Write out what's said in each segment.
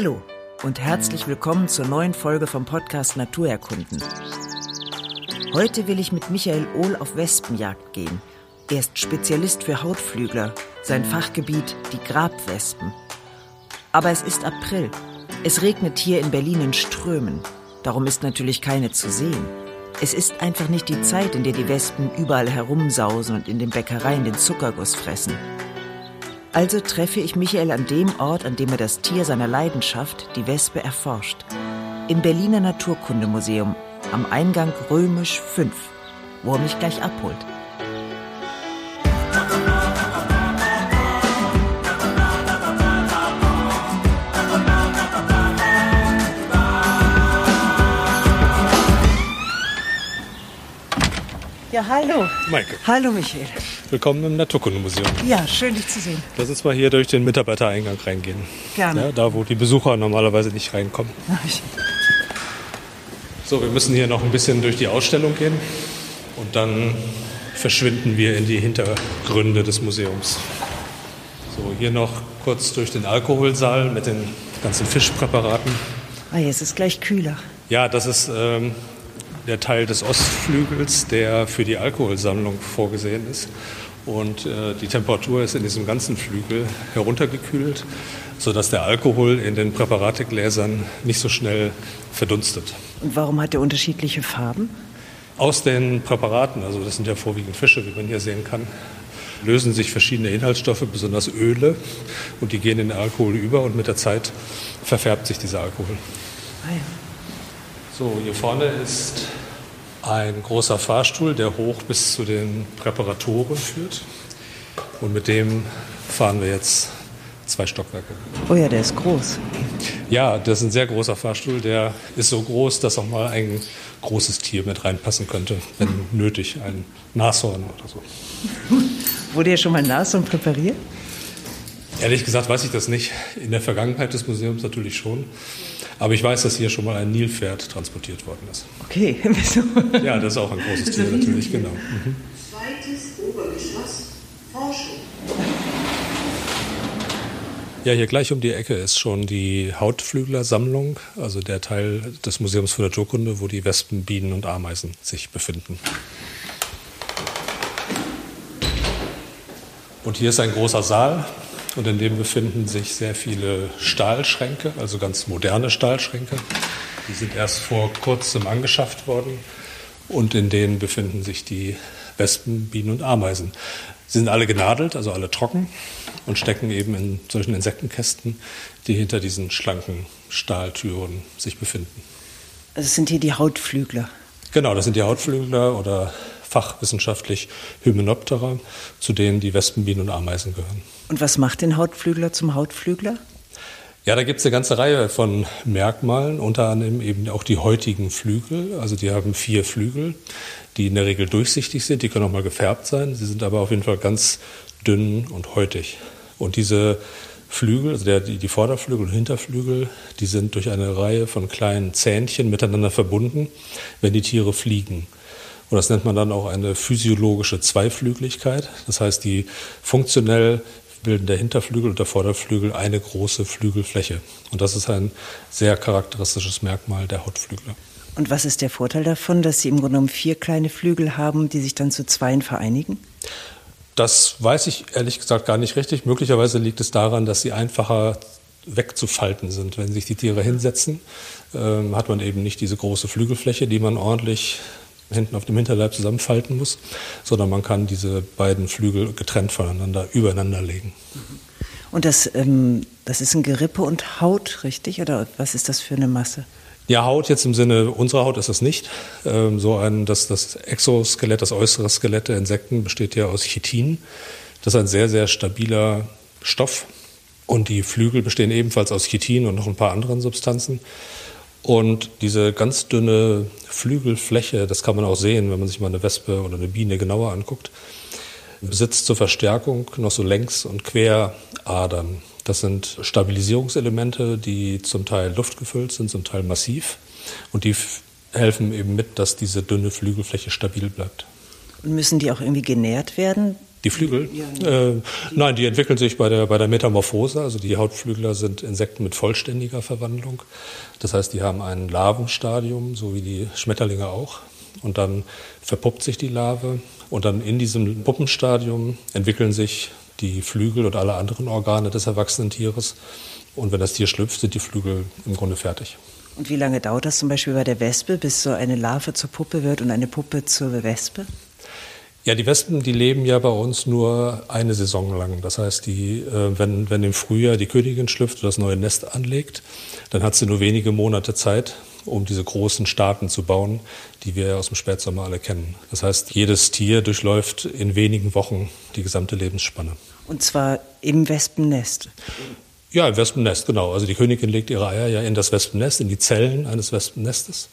Hallo und herzlich willkommen zur neuen Folge vom Podcast Naturerkunden. Heute will ich mit Michael Ohl auf Wespenjagd gehen. Er ist Spezialist für Hautflügler, sein Fachgebiet die Grabwespen. Aber es ist April. Es regnet hier in Berlin in Strömen. Darum ist natürlich keine zu sehen. Es ist einfach nicht die Zeit, in der die Wespen überall herumsausen und in den Bäckereien den Zuckerguss fressen. Also treffe ich Michael an dem Ort, an dem er das Tier seiner Leidenschaft, die Wespe, erforscht. Im Berliner Naturkundemuseum, am Eingang Römisch 5, wo er mich gleich abholt. Ja, hallo. Maike. Hallo, Michael. Willkommen im Naturkundemuseum. Ja, schön, dich zu sehen. Lass uns mal hier durch den Mitarbeitereingang reingehen. Gerne. Ja, da, wo die Besucher normalerweise nicht reinkommen. So, wir müssen hier noch ein bisschen durch die Ausstellung gehen und dann verschwinden wir in die Hintergründe des Museums. So, hier noch kurz durch den Alkoholsaal mit den ganzen Fischpräparaten. Ah, jetzt ist gleich kühler. Ja, das ist ähm, der Teil des Ostflügels, der für die Alkoholsammlung vorgesehen ist. Und äh, die Temperatur ist in diesem ganzen Flügel heruntergekühlt, sodass der Alkohol in den Präparategläsern nicht so schnell verdunstet. Und warum hat er unterschiedliche Farben? Aus den Präparaten, also das sind ja vorwiegend Fische, wie man hier sehen kann, lösen sich verschiedene Inhaltsstoffe, besonders Öle, und die gehen in den Alkohol über und mit der Zeit verfärbt sich dieser Alkohol. Ah. So, hier vorne ist ein großer Fahrstuhl, der hoch bis zu den Präparatoren führt. Und mit dem fahren wir jetzt zwei Stockwerke. Oh ja, der ist groß. Ja, das ist ein sehr großer Fahrstuhl. Der ist so groß, dass auch mal ein großes Tier mit reinpassen könnte, wenn nötig, ein Nashorn oder so. Wurde ja schon mal Nashorn präpariert? Ehrlich gesagt weiß ich das nicht. In der Vergangenheit des Museums natürlich schon. Aber ich weiß, dass hier schon mal ein Nilpferd transportiert worden ist. Okay, wieso? Ja, das ist auch ein großes Tier natürlich, genau. Mhm. Zweites Obergeschoss, Forschung. Ja, hier gleich um die Ecke ist schon die Hautflüglersammlung, also der Teil des Museums für Naturkunde, wo die Wespen, Bienen und Ameisen sich befinden. Und hier ist ein großer Saal und in dem befinden sich sehr viele Stahlschränke, also ganz moderne Stahlschränke. Die sind erst vor kurzem angeschafft worden und in denen befinden sich die Wespen, Bienen und Ameisen. Sie sind alle genadelt, also alle trocken und stecken eben in solchen Insektenkästen, die hinter diesen schlanken Stahltüren sich befinden. Also es sind hier die Hautflügler. Genau, das sind die Hautflügler oder fachwissenschaftlich Hymenoptera, zu denen die Wespen, Bienen und Ameisen gehören. Und was macht den Hautflügler zum Hautflügler? Ja, da gibt es eine ganze Reihe von Merkmalen, unter anderem eben auch die häutigen Flügel. Also die haben vier Flügel, die in der Regel durchsichtig sind, die können auch mal gefärbt sein. Sie sind aber auf jeden Fall ganz dünn und häutig. Und diese Flügel, also der, die, die Vorderflügel und Hinterflügel, die sind durch eine Reihe von kleinen Zähnchen miteinander verbunden, wenn die Tiere fliegen. Und das nennt man dann auch eine physiologische Zweiflügligkeit. Das heißt, die funktionell bilden der Hinterflügel und der Vorderflügel eine große Flügelfläche. Und das ist ein sehr charakteristisches Merkmal der Hautflügler. Und was ist der Vorteil davon, dass sie im Grunde genommen vier kleine Flügel haben, die sich dann zu zweien vereinigen? Das weiß ich ehrlich gesagt gar nicht richtig. Möglicherweise liegt es daran, dass sie einfacher wegzufalten sind. Wenn sich die Tiere hinsetzen, ähm, hat man eben nicht diese große Flügelfläche, die man ordentlich hinten auf dem Hinterleib zusammenfalten muss, sondern man kann diese beiden Flügel getrennt voneinander übereinander legen. Und das, ähm, das ist ein Gerippe und Haut, richtig? Oder was ist das für eine Masse? Ja, Haut jetzt im Sinne unserer Haut ist es nicht. Ähm, so ein, das, das Exoskelett, das äußere Skelett der Insekten besteht ja aus Chitin. Das ist ein sehr, sehr stabiler Stoff. Und die Flügel bestehen ebenfalls aus Chitin und noch ein paar anderen Substanzen. Und diese ganz dünne Flügelfläche, das kann man auch sehen, wenn man sich mal eine Wespe oder eine Biene genauer anguckt, besitzt zur Verstärkung noch so Längs- und Queradern. Das sind Stabilisierungselemente, die zum Teil luftgefüllt sind, zum Teil massiv. Und die helfen eben mit, dass diese dünne Flügelfläche stabil bleibt. Und müssen die auch irgendwie genährt werden? Die Flügel? Ja, äh, nein, die entwickeln sich bei der, bei der Metamorphose. Also die Hautflügler sind Insekten mit vollständiger Verwandlung. Das heißt, die haben ein Larvenstadium, so wie die Schmetterlinge auch. Und dann verpuppt sich die Larve. Und dann in diesem Puppenstadium entwickeln sich die Flügel und alle anderen Organe des erwachsenen Tieres. Und wenn das Tier schlüpft, sind die Flügel im Grunde fertig. Und wie lange dauert das zum Beispiel bei der Wespe, bis so eine Larve zur Puppe wird und eine Puppe zur Wespe? Ja, die Wespen, die leben ja bei uns nur eine Saison lang. Das heißt, die, äh, wenn, wenn im Frühjahr die Königin schlüpft und das neue Nest anlegt, dann hat sie nur wenige Monate Zeit, um diese großen Staaten zu bauen, die wir aus dem Spätsommer alle kennen. Das heißt, jedes Tier durchläuft in wenigen Wochen die gesamte Lebensspanne. Und zwar im Wespennest? Ja, im Wespennest, genau. Also die Königin legt ihre Eier ja in das Wespennest, in die Zellen eines Wespennestes.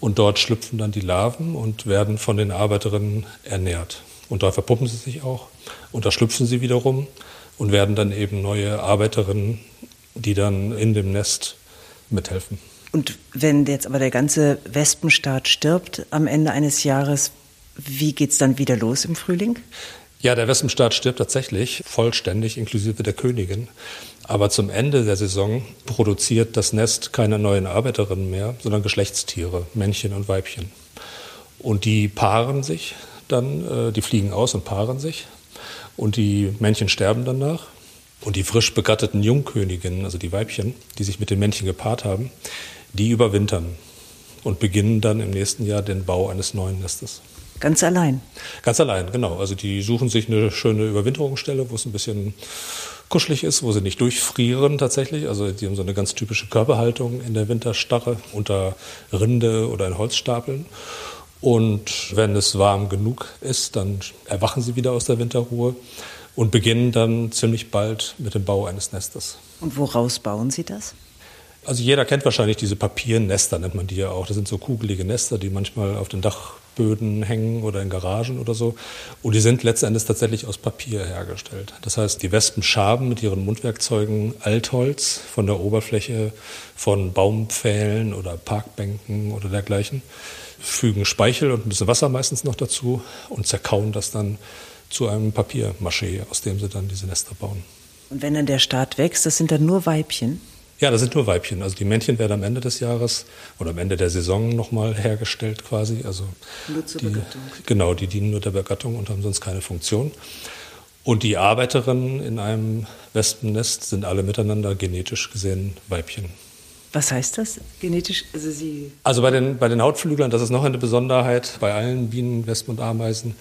Und dort schlüpfen dann die Larven und werden von den Arbeiterinnen ernährt. Und da verpuppen sie sich auch. Und da schlüpfen sie wiederum und werden dann eben neue Arbeiterinnen, die dann in dem Nest mithelfen. Und wenn jetzt aber der ganze Wespenstaat stirbt am Ende eines Jahres, wie geht es dann wieder los im Frühling? Ja, der Wespenstaat stirbt tatsächlich vollständig, inklusive der Königin. Aber zum Ende der Saison produziert das Nest keine neuen Arbeiterinnen mehr, sondern Geschlechtstiere, Männchen und Weibchen. Und die paaren sich dann, äh, die fliegen aus und paaren sich. Und die Männchen sterben danach. Und die frisch begatteten Jungköniginnen, also die Weibchen, die sich mit den Männchen gepaart haben, die überwintern und beginnen dann im nächsten Jahr den Bau eines neuen Nestes. Ganz allein? Ganz allein, genau. Also die suchen sich eine schöne Überwinterungsstelle, wo es ein bisschen kuschelig ist, wo sie nicht durchfrieren tatsächlich. Also die haben so eine ganz typische Körperhaltung in der Winterstarre unter Rinde oder in Holzstapeln. Und wenn es warm genug ist, dann erwachen sie wieder aus der Winterruhe und beginnen dann ziemlich bald mit dem Bau eines Nestes. Und woraus bauen Sie das? Also jeder kennt wahrscheinlich diese Papiernester, nennt man die ja auch. Das sind so kugelige Nester, die manchmal auf den Dachböden hängen oder in Garagen oder so. Und die sind letztendlich tatsächlich aus Papier hergestellt. Das heißt, die Wespen schaben mit ihren Mundwerkzeugen Altholz von der Oberfläche von Baumpfählen oder Parkbänken oder dergleichen, fügen Speichel und ein bisschen Wasser meistens noch dazu und zerkauen das dann zu einem Papiermaché, aus dem sie dann diese Nester bauen. Und wenn dann der Staat wächst, das sind dann nur Weibchen? Ja, das sind nur Weibchen. Also die Männchen werden am Ende des Jahres oder am Ende der Saison nochmal hergestellt quasi. Also nur zur die, Begattung. Genau, die dienen nur der Begattung und haben sonst keine Funktion. Und die Arbeiterinnen in einem Wespennest sind alle miteinander genetisch gesehen Weibchen. Was heißt das genetisch? Also, Sie also bei, den, bei den Hautflüglern, das ist noch eine Besonderheit, bei allen Bienen, Wespen und Ameisen,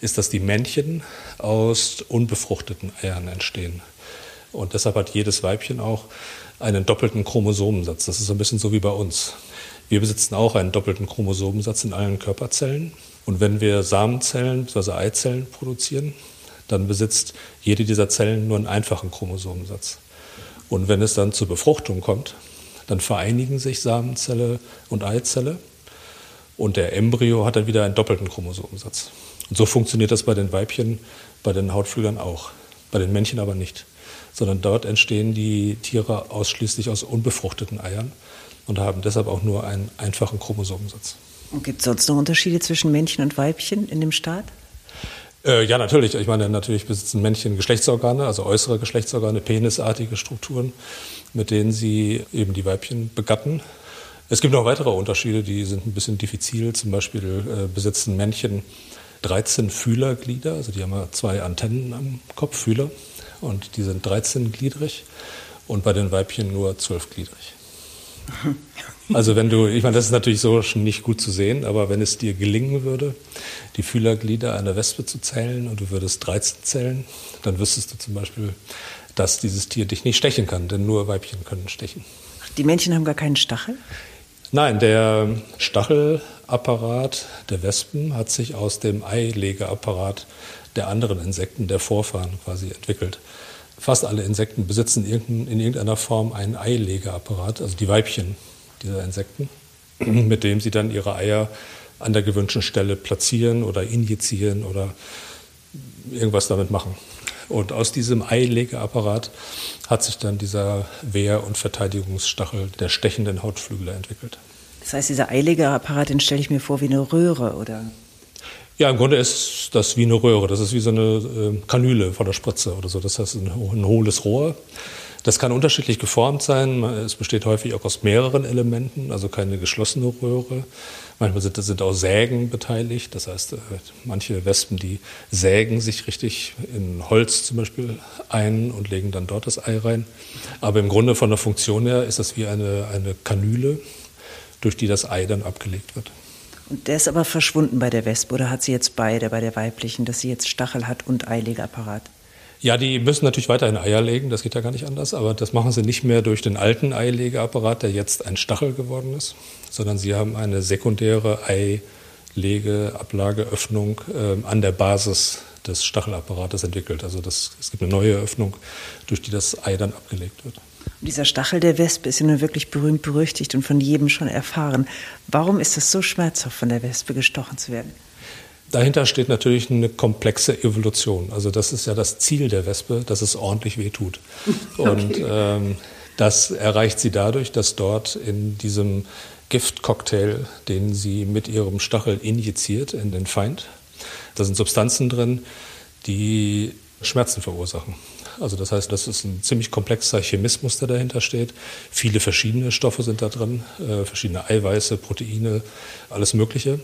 ist, dass die Männchen aus unbefruchteten Eiern entstehen. Und deshalb hat jedes Weibchen auch einen doppelten Chromosomensatz. Das ist ein bisschen so wie bei uns. Wir besitzen auch einen doppelten Chromosomensatz in allen Körperzellen. Und wenn wir Samenzellen bzw. Eizellen produzieren, dann besitzt jede dieser Zellen nur einen einfachen Chromosomensatz. Und wenn es dann zur Befruchtung kommt, dann vereinigen sich Samenzelle und Eizelle und der Embryo hat dann wieder einen doppelten Chromosomensatz. Und so funktioniert das bei den Weibchen, bei den Hautflügern auch, bei den Männchen aber nicht sondern dort entstehen die Tiere ausschließlich aus unbefruchteten Eiern und haben deshalb auch nur einen einfachen Chromosomensatz. Und gibt es sonst noch Unterschiede zwischen Männchen und Weibchen in dem Staat? Äh, ja, natürlich. Ich meine, natürlich besitzen Männchen Geschlechtsorgane, also äußere Geschlechtsorgane, penisartige Strukturen, mit denen sie eben die Weibchen begatten. Es gibt noch weitere Unterschiede, die sind ein bisschen diffizil. Zum Beispiel äh, besitzen Männchen 13 Fühlerglieder, also die haben ja zwei Antennen am Kopf, Fühler und die sind 13-gliedrig und bei den Weibchen nur 12-gliedrig. Also wenn du, ich meine, das ist natürlich so schon nicht gut zu sehen, aber wenn es dir gelingen würde, die Fühlerglieder einer Wespe zu zählen und du würdest 13 zählen, dann wüsstest du zum Beispiel, dass dieses Tier dich nicht stechen kann, denn nur Weibchen können stechen. Die Männchen haben gar keinen Stachel? Nein, der Stachelapparat der Wespen hat sich aus dem Eilegeapparat der anderen Insekten, der Vorfahren quasi entwickelt. Fast alle Insekten besitzen in irgendeiner Form einen Eilegeapparat, also die Weibchen dieser Insekten, mit dem sie dann ihre Eier an der gewünschten Stelle platzieren oder injizieren oder irgendwas damit machen. Und aus diesem Eilegeapparat hat sich dann dieser Wehr- und Verteidigungsstachel der stechenden Hautflügel entwickelt. Das heißt, dieser Eilegeapparat, den stelle ich mir vor wie eine Röhre, oder? Ja, im Grunde ist das wie eine Röhre. Das ist wie so eine äh, Kanüle von der Spritze oder so. Das heißt ein, ein hohles Rohr. Das kann unterschiedlich geformt sein. Es besteht häufig auch aus mehreren Elementen, also keine geschlossene Röhre. Manchmal sind, sind auch Sägen beteiligt. Das heißt, äh, manche Wespen, die sägen sich richtig in Holz zum Beispiel ein und legen dann dort das Ei rein. Aber im Grunde von der Funktion her ist das wie eine, eine Kanüle, durch die das Ei dann abgelegt wird. Und der ist aber verschwunden bei der Wespe oder hat sie jetzt beide bei der weiblichen, dass sie jetzt Stachel hat und Eilegeapparat? Ja, die müssen natürlich weiterhin Eier legen, das geht ja gar nicht anders, aber das machen sie nicht mehr durch den alten Eilegeapparat, der jetzt ein Stachel geworden ist, sondern sie haben eine sekundäre Eilegeablageöffnung äh, an der Basis des Stachelapparates entwickelt. Also das, es gibt eine neue Öffnung, durch die das Ei dann abgelegt wird. Und dieser Stachel der Wespe ist ja nun wirklich berühmt berüchtigt und von jedem schon erfahren. Warum ist es so schmerzhaft, von der Wespe gestochen zu werden? Dahinter steht natürlich eine komplexe Evolution. Also das ist ja das Ziel der Wespe, dass es ordentlich wehtut. Okay. Und ähm, das erreicht sie dadurch, dass dort in diesem Giftcocktail, den sie mit ihrem Stachel injiziert in den Feind, da sind Substanzen drin, die Schmerzen verursachen. Also das heißt, das ist ein ziemlich komplexer Chemismus, der dahinter steht. Viele verschiedene Stoffe sind da drin, äh, verschiedene Eiweiße, Proteine, alles Mögliche.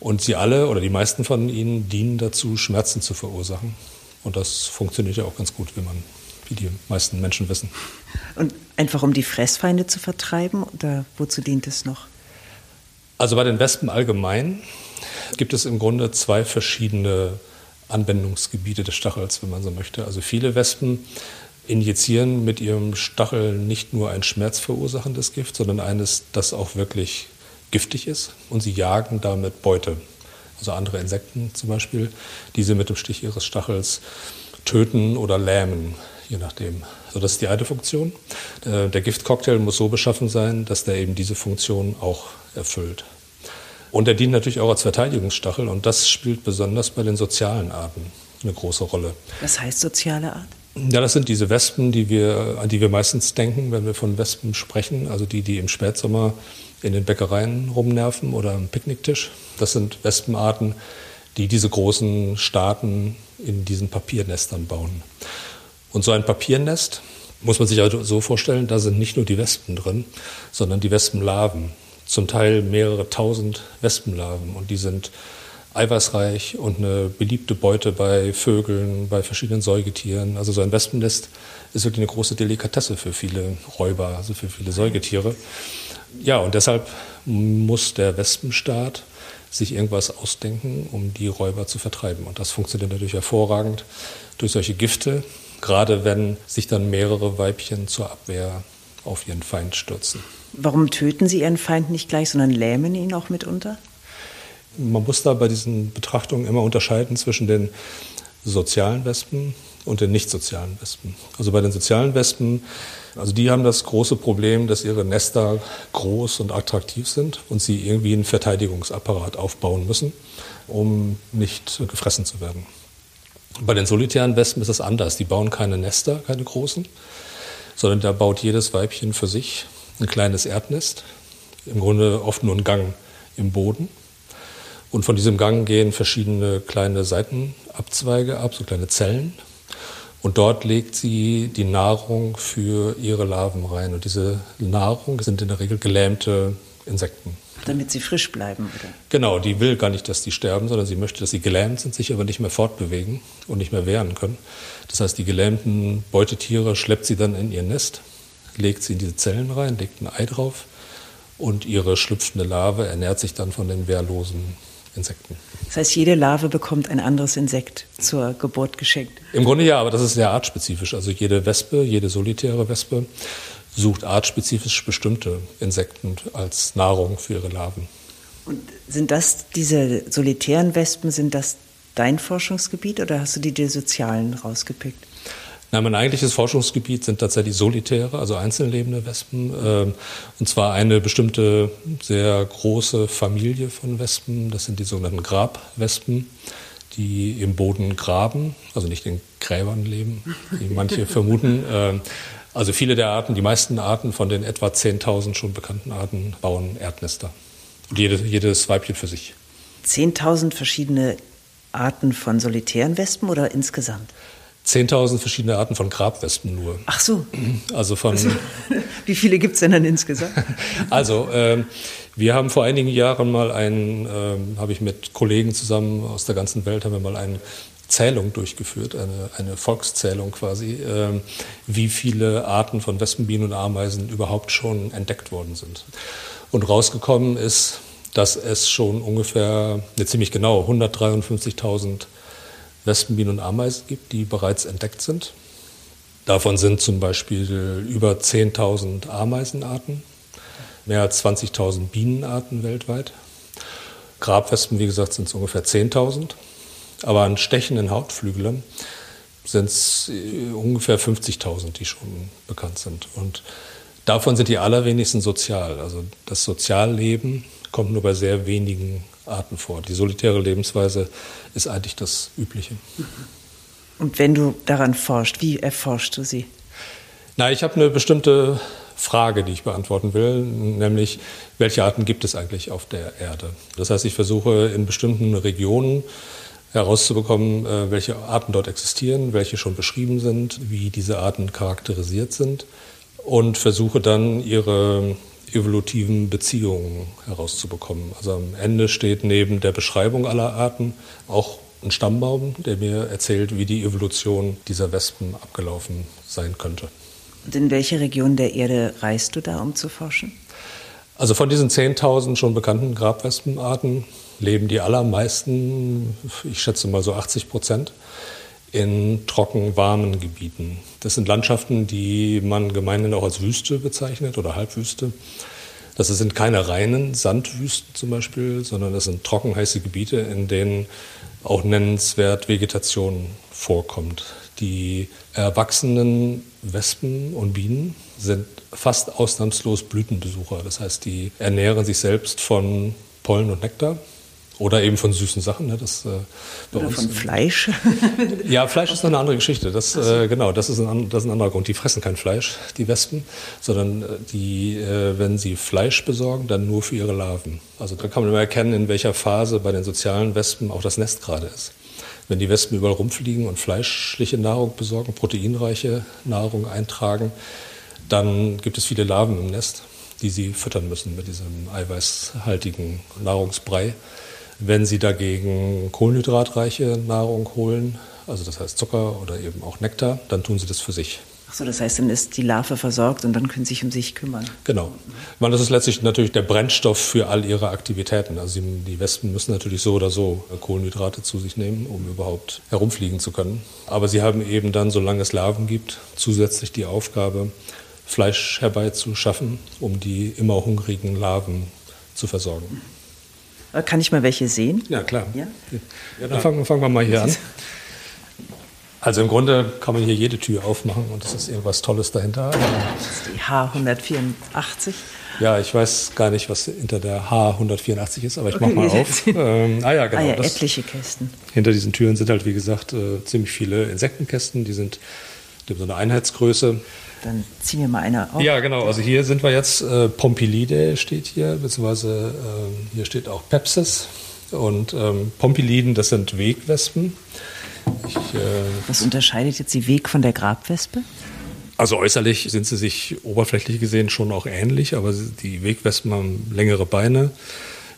Und sie alle oder die meisten von ihnen dienen dazu, Schmerzen zu verursachen. Und das funktioniert ja auch ganz gut, wie man, wie die meisten Menschen wissen. Und einfach um die Fressfeinde zu vertreiben oder wozu dient es noch? Also bei den Wespen allgemein gibt es im Grunde zwei verschiedene Anwendungsgebiete des Stachels, wenn man so möchte. Also viele Wespen injizieren mit ihrem Stachel nicht nur ein schmerzverursachendes Gift, sondern eines, das auch wirklich giftig ist und sie jagen damit Beute. Also andere Insekten zum Beispiel, die sie mit dem Stich ihres Stachels töten oder lähmen, je nachdem. Also das ist die eine Funktion. Äh, der Giftcocktail muss so beschaffen sein, dass der eben diese Funktion auch erfüllt. Und er dient natürlich auch als Verteidigungsstachel und das spielt besonders bei den sozialen Arten eine große Rolle. Was heißt soziale Art? Ja, das sind diese Wespen, die wir, an die wir meistens denken, wenn wir von Wespen sprechen. Also die, die im Spätsommer in den Bäckereien rumnerven oder am Picknicktisch. Das sind Wespenarten, die diese großen Staaten in diesen Papiernestern bauen. Und so ein Papiernest muss man sich also so vorstellen, da sind nicht nur die Wespen drin, sondern die Wespenlarven. Zum Teil mehrere tausend Wespenlarven und die sind eiweißreich und eine beliebte Beute bei Vögeln, bei verschiedenen Säugetieren. Also so ein Wespennest ist wirklich eine große Delikatesse für viele Räuber, also für viele Säugetiere. Ja, und deshalb muss der Wespenstaat sich irgendwas ausdenken, um die Räuber zu vertreiben. Und das funktioniert natürlich hervorragend durch solche Gifte, gerade wenn sich dann mehrere Weibchen zur Abwehr auf ihren Feind stürzen. Warum töten Sie Ihren Feind nicht gleich, sondern lähmen ihn auch mitunter? Man muss da bei diesen Betrachtungen immer unterscheiden zwischen den sozialen Wespen und den nicht sozialen Wespen. Also bei den sozialen Wespen, also die haben das große Problem, dass ihre Nester groß und attraktiv sind und sie irgendwie einen Verteidigungsapparat aufbauen müssen, um nicht gefressen zu werden. Bei den solitären Wespen ist es anders. Die bauen keine Nester, keine großen, sondern da baut jedes Weibchen für sich ein kleines Erdnest, im Grunde oft nur ein Gang im Boden. Und von diesem Gang gehen verschiedene kleine Seitenabzweige ab, so kleine Zellen. Und dort legt sie die Nahrung für ihre Larven rein. Und diese Nahrung sind in der Regel gelähmte Insekten. Damit sie frisch bleiben, oder? Genau, die will gar nicht, dass die sterben, sondern sie möchte, dass sie gelähmt sind, sich aber nicht mehr fortbewegen und nicht mehr wehren können. Das heißt, die gelähmten Beutetiere schleppt sie dann in ihr Nest, legt sie in diese Zellen rein, legt ein Ei drauf und ihre schlüpfende Larve ernährt sich dann von den wehrlosen Insekten. Das heißt, jede Larve bekommt ein anderes Insekt zur Geburt geschenkt? Im Grunde ja, aber das ist sehr artspezifisch. Also jede Wespe, jede solitäre Wespe sucht artspezifisch bestimmte Insekten als Nahrung für ihre Larven. Und sind das diese solitären Wespen, sind das dein Forschungsgebiet oder hast du die der sozialen rausgepickt? Nein, mein eigentliches Forschungsgebiet sind tatsächlich solitäre, also einzeln lebende Wespen. Ähm, und zwar eine bestimmte sehr große Familie von Wespen. Das sind die sogenannten Grabwespen, die im Boden graben, also nicht in Gräbern leben, wie manche vermuten. Ähm, also viele der Arten, die meisten Arten von den etwa 10.000 schon bekannten Arten bauen Erdnester. Und jedes, jedes Weibchen für sich. 10.000 verschiedene Arten von solitären Wespen oder insgesamt? 10.000 verschiedene Arten von Grabwespen nur. Ach so. Also von. Wie viele gibt es denn dann insgesamt? Also, ähm, wir haben vor einigen Jahren mal einen, ähm, habe ich mit Kollegen zusammen aus der ganzen Welt, haben wir mal eine Zählung durchgeführt, eine, eine Volkszählung quasi, ähm, wie viele Arten von Wespen, Bienen und Ameisen überhaupt schon entdeckt worden sind. Und rausgekommen ist, dass es schon ungefähr, ne, ziemlich genau, 153.000 Wespen, Bienen und Ameisen gibt, die bereits entdeckt sind. Davon sind zum Beispiel über 10.000 Ameisenarten, mehr als 20.000 Bienenarten weltweit. Grabwespen, wie gesagt, sind es ungefähr 10.000. Aber an stechenden Hautflügelern sind es äh, ungefähr 50.000, die schon bekannt sind. Und davon sind die allerwenigsten sozial. Also das Sozialleben kommt nur bei sehr wenigen Arten vor. Die solitäre Lebensweise ist eigentlich das Übliche. Und wenn du daran forschst, wie erforschst du sie? Na, ich habe eine bestimmte Frage, die ich beantworten will, nämlich welche Arten gibt es eigentlich auf der Erde? Das heißt, ich versuche in bestimmten Regionen herauszubekommen, äh, welche Arten dort existieren, welche schon beschrieben sind, wie diese Arten charakterisiert sind und versuche dann ihre evolutiven Beziehungen herauszubekommen. Also am Ende steht neben der Beschreibung aller Arten auch ein Stammbaum, der mir erzählt, wie die Evolution dieser Wespen abgelaufen sein könnte. Und in welche Region der Erde reist du da, um zu forschen? Also von diesen 10.000 schon bekannten Grabwespenarten leben die allermeisten, ich schätze mal so 80 Prozent, in trocken warmen Gebieten. Das sind Landschaften, die man gemeinhin auch als Wüste bezeichnet oder Halbwüste. Das sind keine reinen Sandwüsten zum Beispiel, sondern das sind trocken heiße Gebiete, in denen auch nennenswert Vegetation vorkommt. Die erwachsenen Wespen und Bienen sind fast ausnahmslos Blütenbesucher. Das heißt, die ernähren sich selbst von Pollen und Nektar oder eben von süßen Sachen. Ne? Das, äh, Oder von Fleisch? ja, Fleisch ist noch eine andere Geschichte. Das, äh, genau, das ist, ein, das ist ein anderer Grund. Die fressen kein Fleisch, die Wespen, sondern äh, die, äh, wenn sie Fleisch besorgen, dann nur für ihre Larven. Also da kann man immer erkennen, in welcher Phase bei den sozialen Wespen auch das Nest gerade ist. Wenn die Wespen überall rumfliegen und fleischliche Nahrung besorgen, proteinreiche Nahrung eintragen, dann gibt es viele Larven im Nest, die sie füttern müssen mit diesem eiweißhaltigen Nahrungsbrei. Wenn Sie dagegen kohlenhydratreiche Nahrung holen, also das heißt Zucker oder eben auch Nektar, dann tun Sie das für sich. Ach so, das heißt, dann ist die Larve versorgt und dann können Sie sich um sich kümmern. Genau. Weil das ist letztlich natürlich der Brennstoff für all Ihre Aktivitäten. Also die Wespen müssen natürlich so oder so Kohlenhydrate zu sich nehmen, um überhaupt herumfliegen zu können. Aber sie haben eben dann, solange es Larven gibt, zusätzlich die Aufgabe, Fleisch herbeizuschaffen, um die immer hungrigen Larven zu versorgen. Äh, kann ich mal welche sehen? Ja, klar. Ja? Ja, dann fangen, fangen wir mal hier an. Also im Grunde kann man hier jede Tür aufmachen und es ist irgendwas Tolles dahinter. Das ist die H184. Ja, ich weiß gar nicht, was hinter der H184 ist, aber ich okay, mach mal auf. Ähm, ah ja, genau. Ah ja, etliche Kästen. Hinter diesen Türen sind halt, wie gesagt, äh, ziemlich viele Insektenkästen. Die sind so eine Einheitsgröße. Dann ziehen wir mal eine auf. Ja, genau. Also hier sind wir jetzt, äh, Pompilide steht hier, beziehungsweise äh, hier steht auch Pepsis. Und ähm, Pompiliden, das sind Wegwespen. Ich, äh, Was unterscheidet jetzt die Weg von der Grabwespe? Also äußerlich sind sie sich oberflächlich gesehen schon auch ähnlich, aber die Wegwespen haben längere Beine,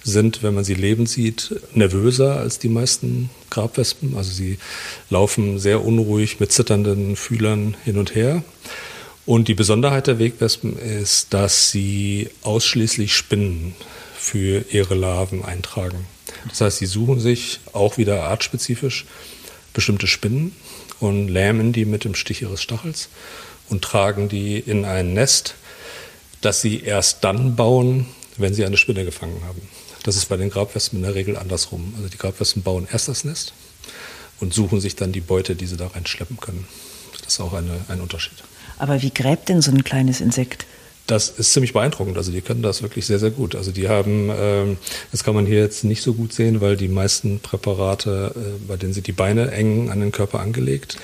sind, wenn man sie lebend sieht, nervöser als die meisten Grabwespen. Also sie laufen sehr unruhig mit zitternden Fühlern hin und her. Und die Besonderheit der Wegwespen ist, dass sie ausschließlich Spinnen für ihre Larven eintragen. Das heißt, sie suchen sich auch wieder artspezifisch bestimmte Spinnen und lähmen die mit dem Stich ihres Stachels und tragen die in ein Nest, das sie erst dann bauen, wenn sie eine Spinne gefangen haben. Das ist bei den Grabwespen in der Regel andersrum. Also die Grabwespen bauen erst das Nest und suchen sich dann die Beute, die sie da reinschleppen können. Das ist auch eine, ein Unterschied. Aber wie gräbt denn so ein kleines Insekt? Das ist ziemlich beeindruckend. Also die können das wirklich sehr, sehr gut. Also die haben, ähm, das kann man hier jetzt nicht so gut sehen, weil die meisten Präparate, äh, bei denen sind die Beine eng an den Körper angelegt.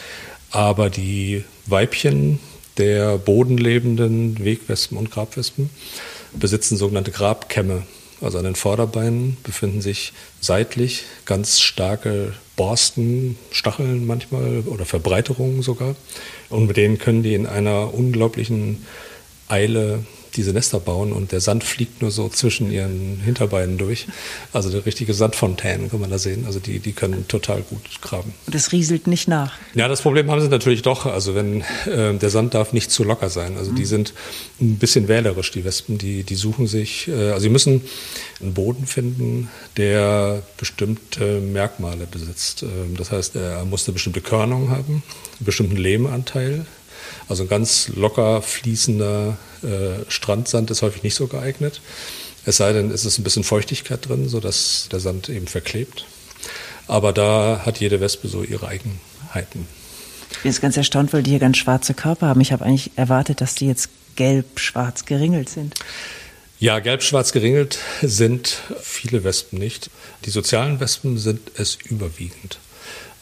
Aber die Weibchen der bodenlebenden Wegwespen und Grabwespen besitzen sogenannte Grabkämme. Also an den Vorderbeinen befinden sich seitlich ganz starke Borsten, Stacheln manchmal oder Verbreiterungen sogar. Und mit denen können die in einer unglaublichen Eile diese Nester bauen und der Sand fliegt nur so zwischen ihren Hinterbeinen durch. Also eine richtige Sandfontäne kann man da sehen. Also die, die können total gut graben. Und es rieselt nicht nach. Ja, das Problem haben sie natürlich doch. Also wenn äh, der Sand darf nicht zu locker sein. Also mhm. die sind ein bisschen wählerisch, die Wespen. Die, die suchen sich, äh, also sie müssen einen Boden finden, der bestimmte Merkmale besitzt. Ähm, das heißt, er muss eine bestimmte Körnung haben, einen bestimmten Lehmanteil also ein ganz locker fließender äh, Strandsand ist häufig nicht so geeignet. Es sei denn, es ist ein bisschen Feuchtigkeit drin, sodass der Sand eben verklebt. Aber da hat jede Wespe so ihre Eigenheiten. Ich bin jetzt ganz erstaunt, weil die hier ganz schwarze Körper haben. Ich habe eigentlich erwartet, dass die jetzt gelb-schwarz geringelt sind. Ja, gelb-schwarz geringelt sind viele Wespen nicht. Die sozialen Wespen sind es überwiegend.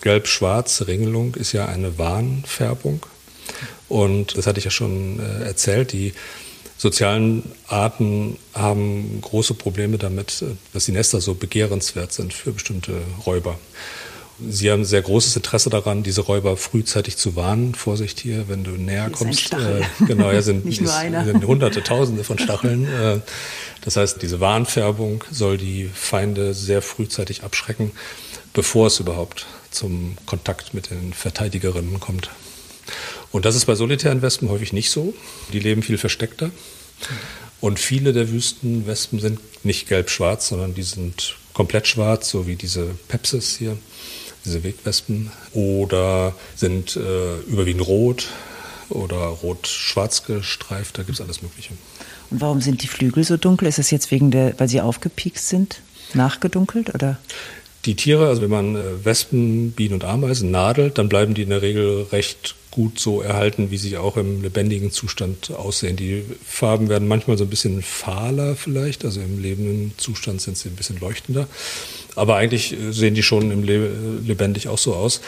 Gelb-schwarz Ringelung ist ja eine Warnfärbung. Und das hatte ich ja schon äh, erzählt, die sozialen Arten haben große Probleme damit, äh, dass die Nester so begehrenswert sind für bestimmte Räuber. Sie haben sehr großes Interesse daran, diese Räuber frühzeitig zu warnen. Vorsicht hier, wenn du näher hier kommst. Äh, genau, ja, sind, Nicht nur einer. sind hunderte, tausende von Stacheln. Äh, das heißt, diese Warnfärbung soll die Feinde sehr frühzeitig abschrecken, bevor es überhaupt zum Kontakt mit den Verteidigerinnen kommt. Und das ist bei solitären Wespen häufig nicht so. Die leben viel versteckter. Und viele der Wüstenwespen sind nicht gelb-schwarz, sondern die sind komplett schwarz, so wie diese Pepsis hier, diese Wegwespen. Oder sind äh, überwiegend rot oder rot-schwarz gestreift. Da gibt es alles Mögliche. Und warum sind die Flügel so dunkel? Ist es jetzt wegen der, weil sie aufgepiekst sind, nachgedunkelt oder? Die Tiere, also wenn man äh, Wespen, Bienen und Ameisen nadelt, dann bleiben die in der Regel recht gut so erhalten, wie sie auch im lebendigen Zustand aussehen. Die Farben werden manchmal so ein bisschen fahler vielleicht, also im lebenden Zustand sind sie ein bisschen leuchtender. Aber eigentlich sehen die schon im Le lebendig auch so aus.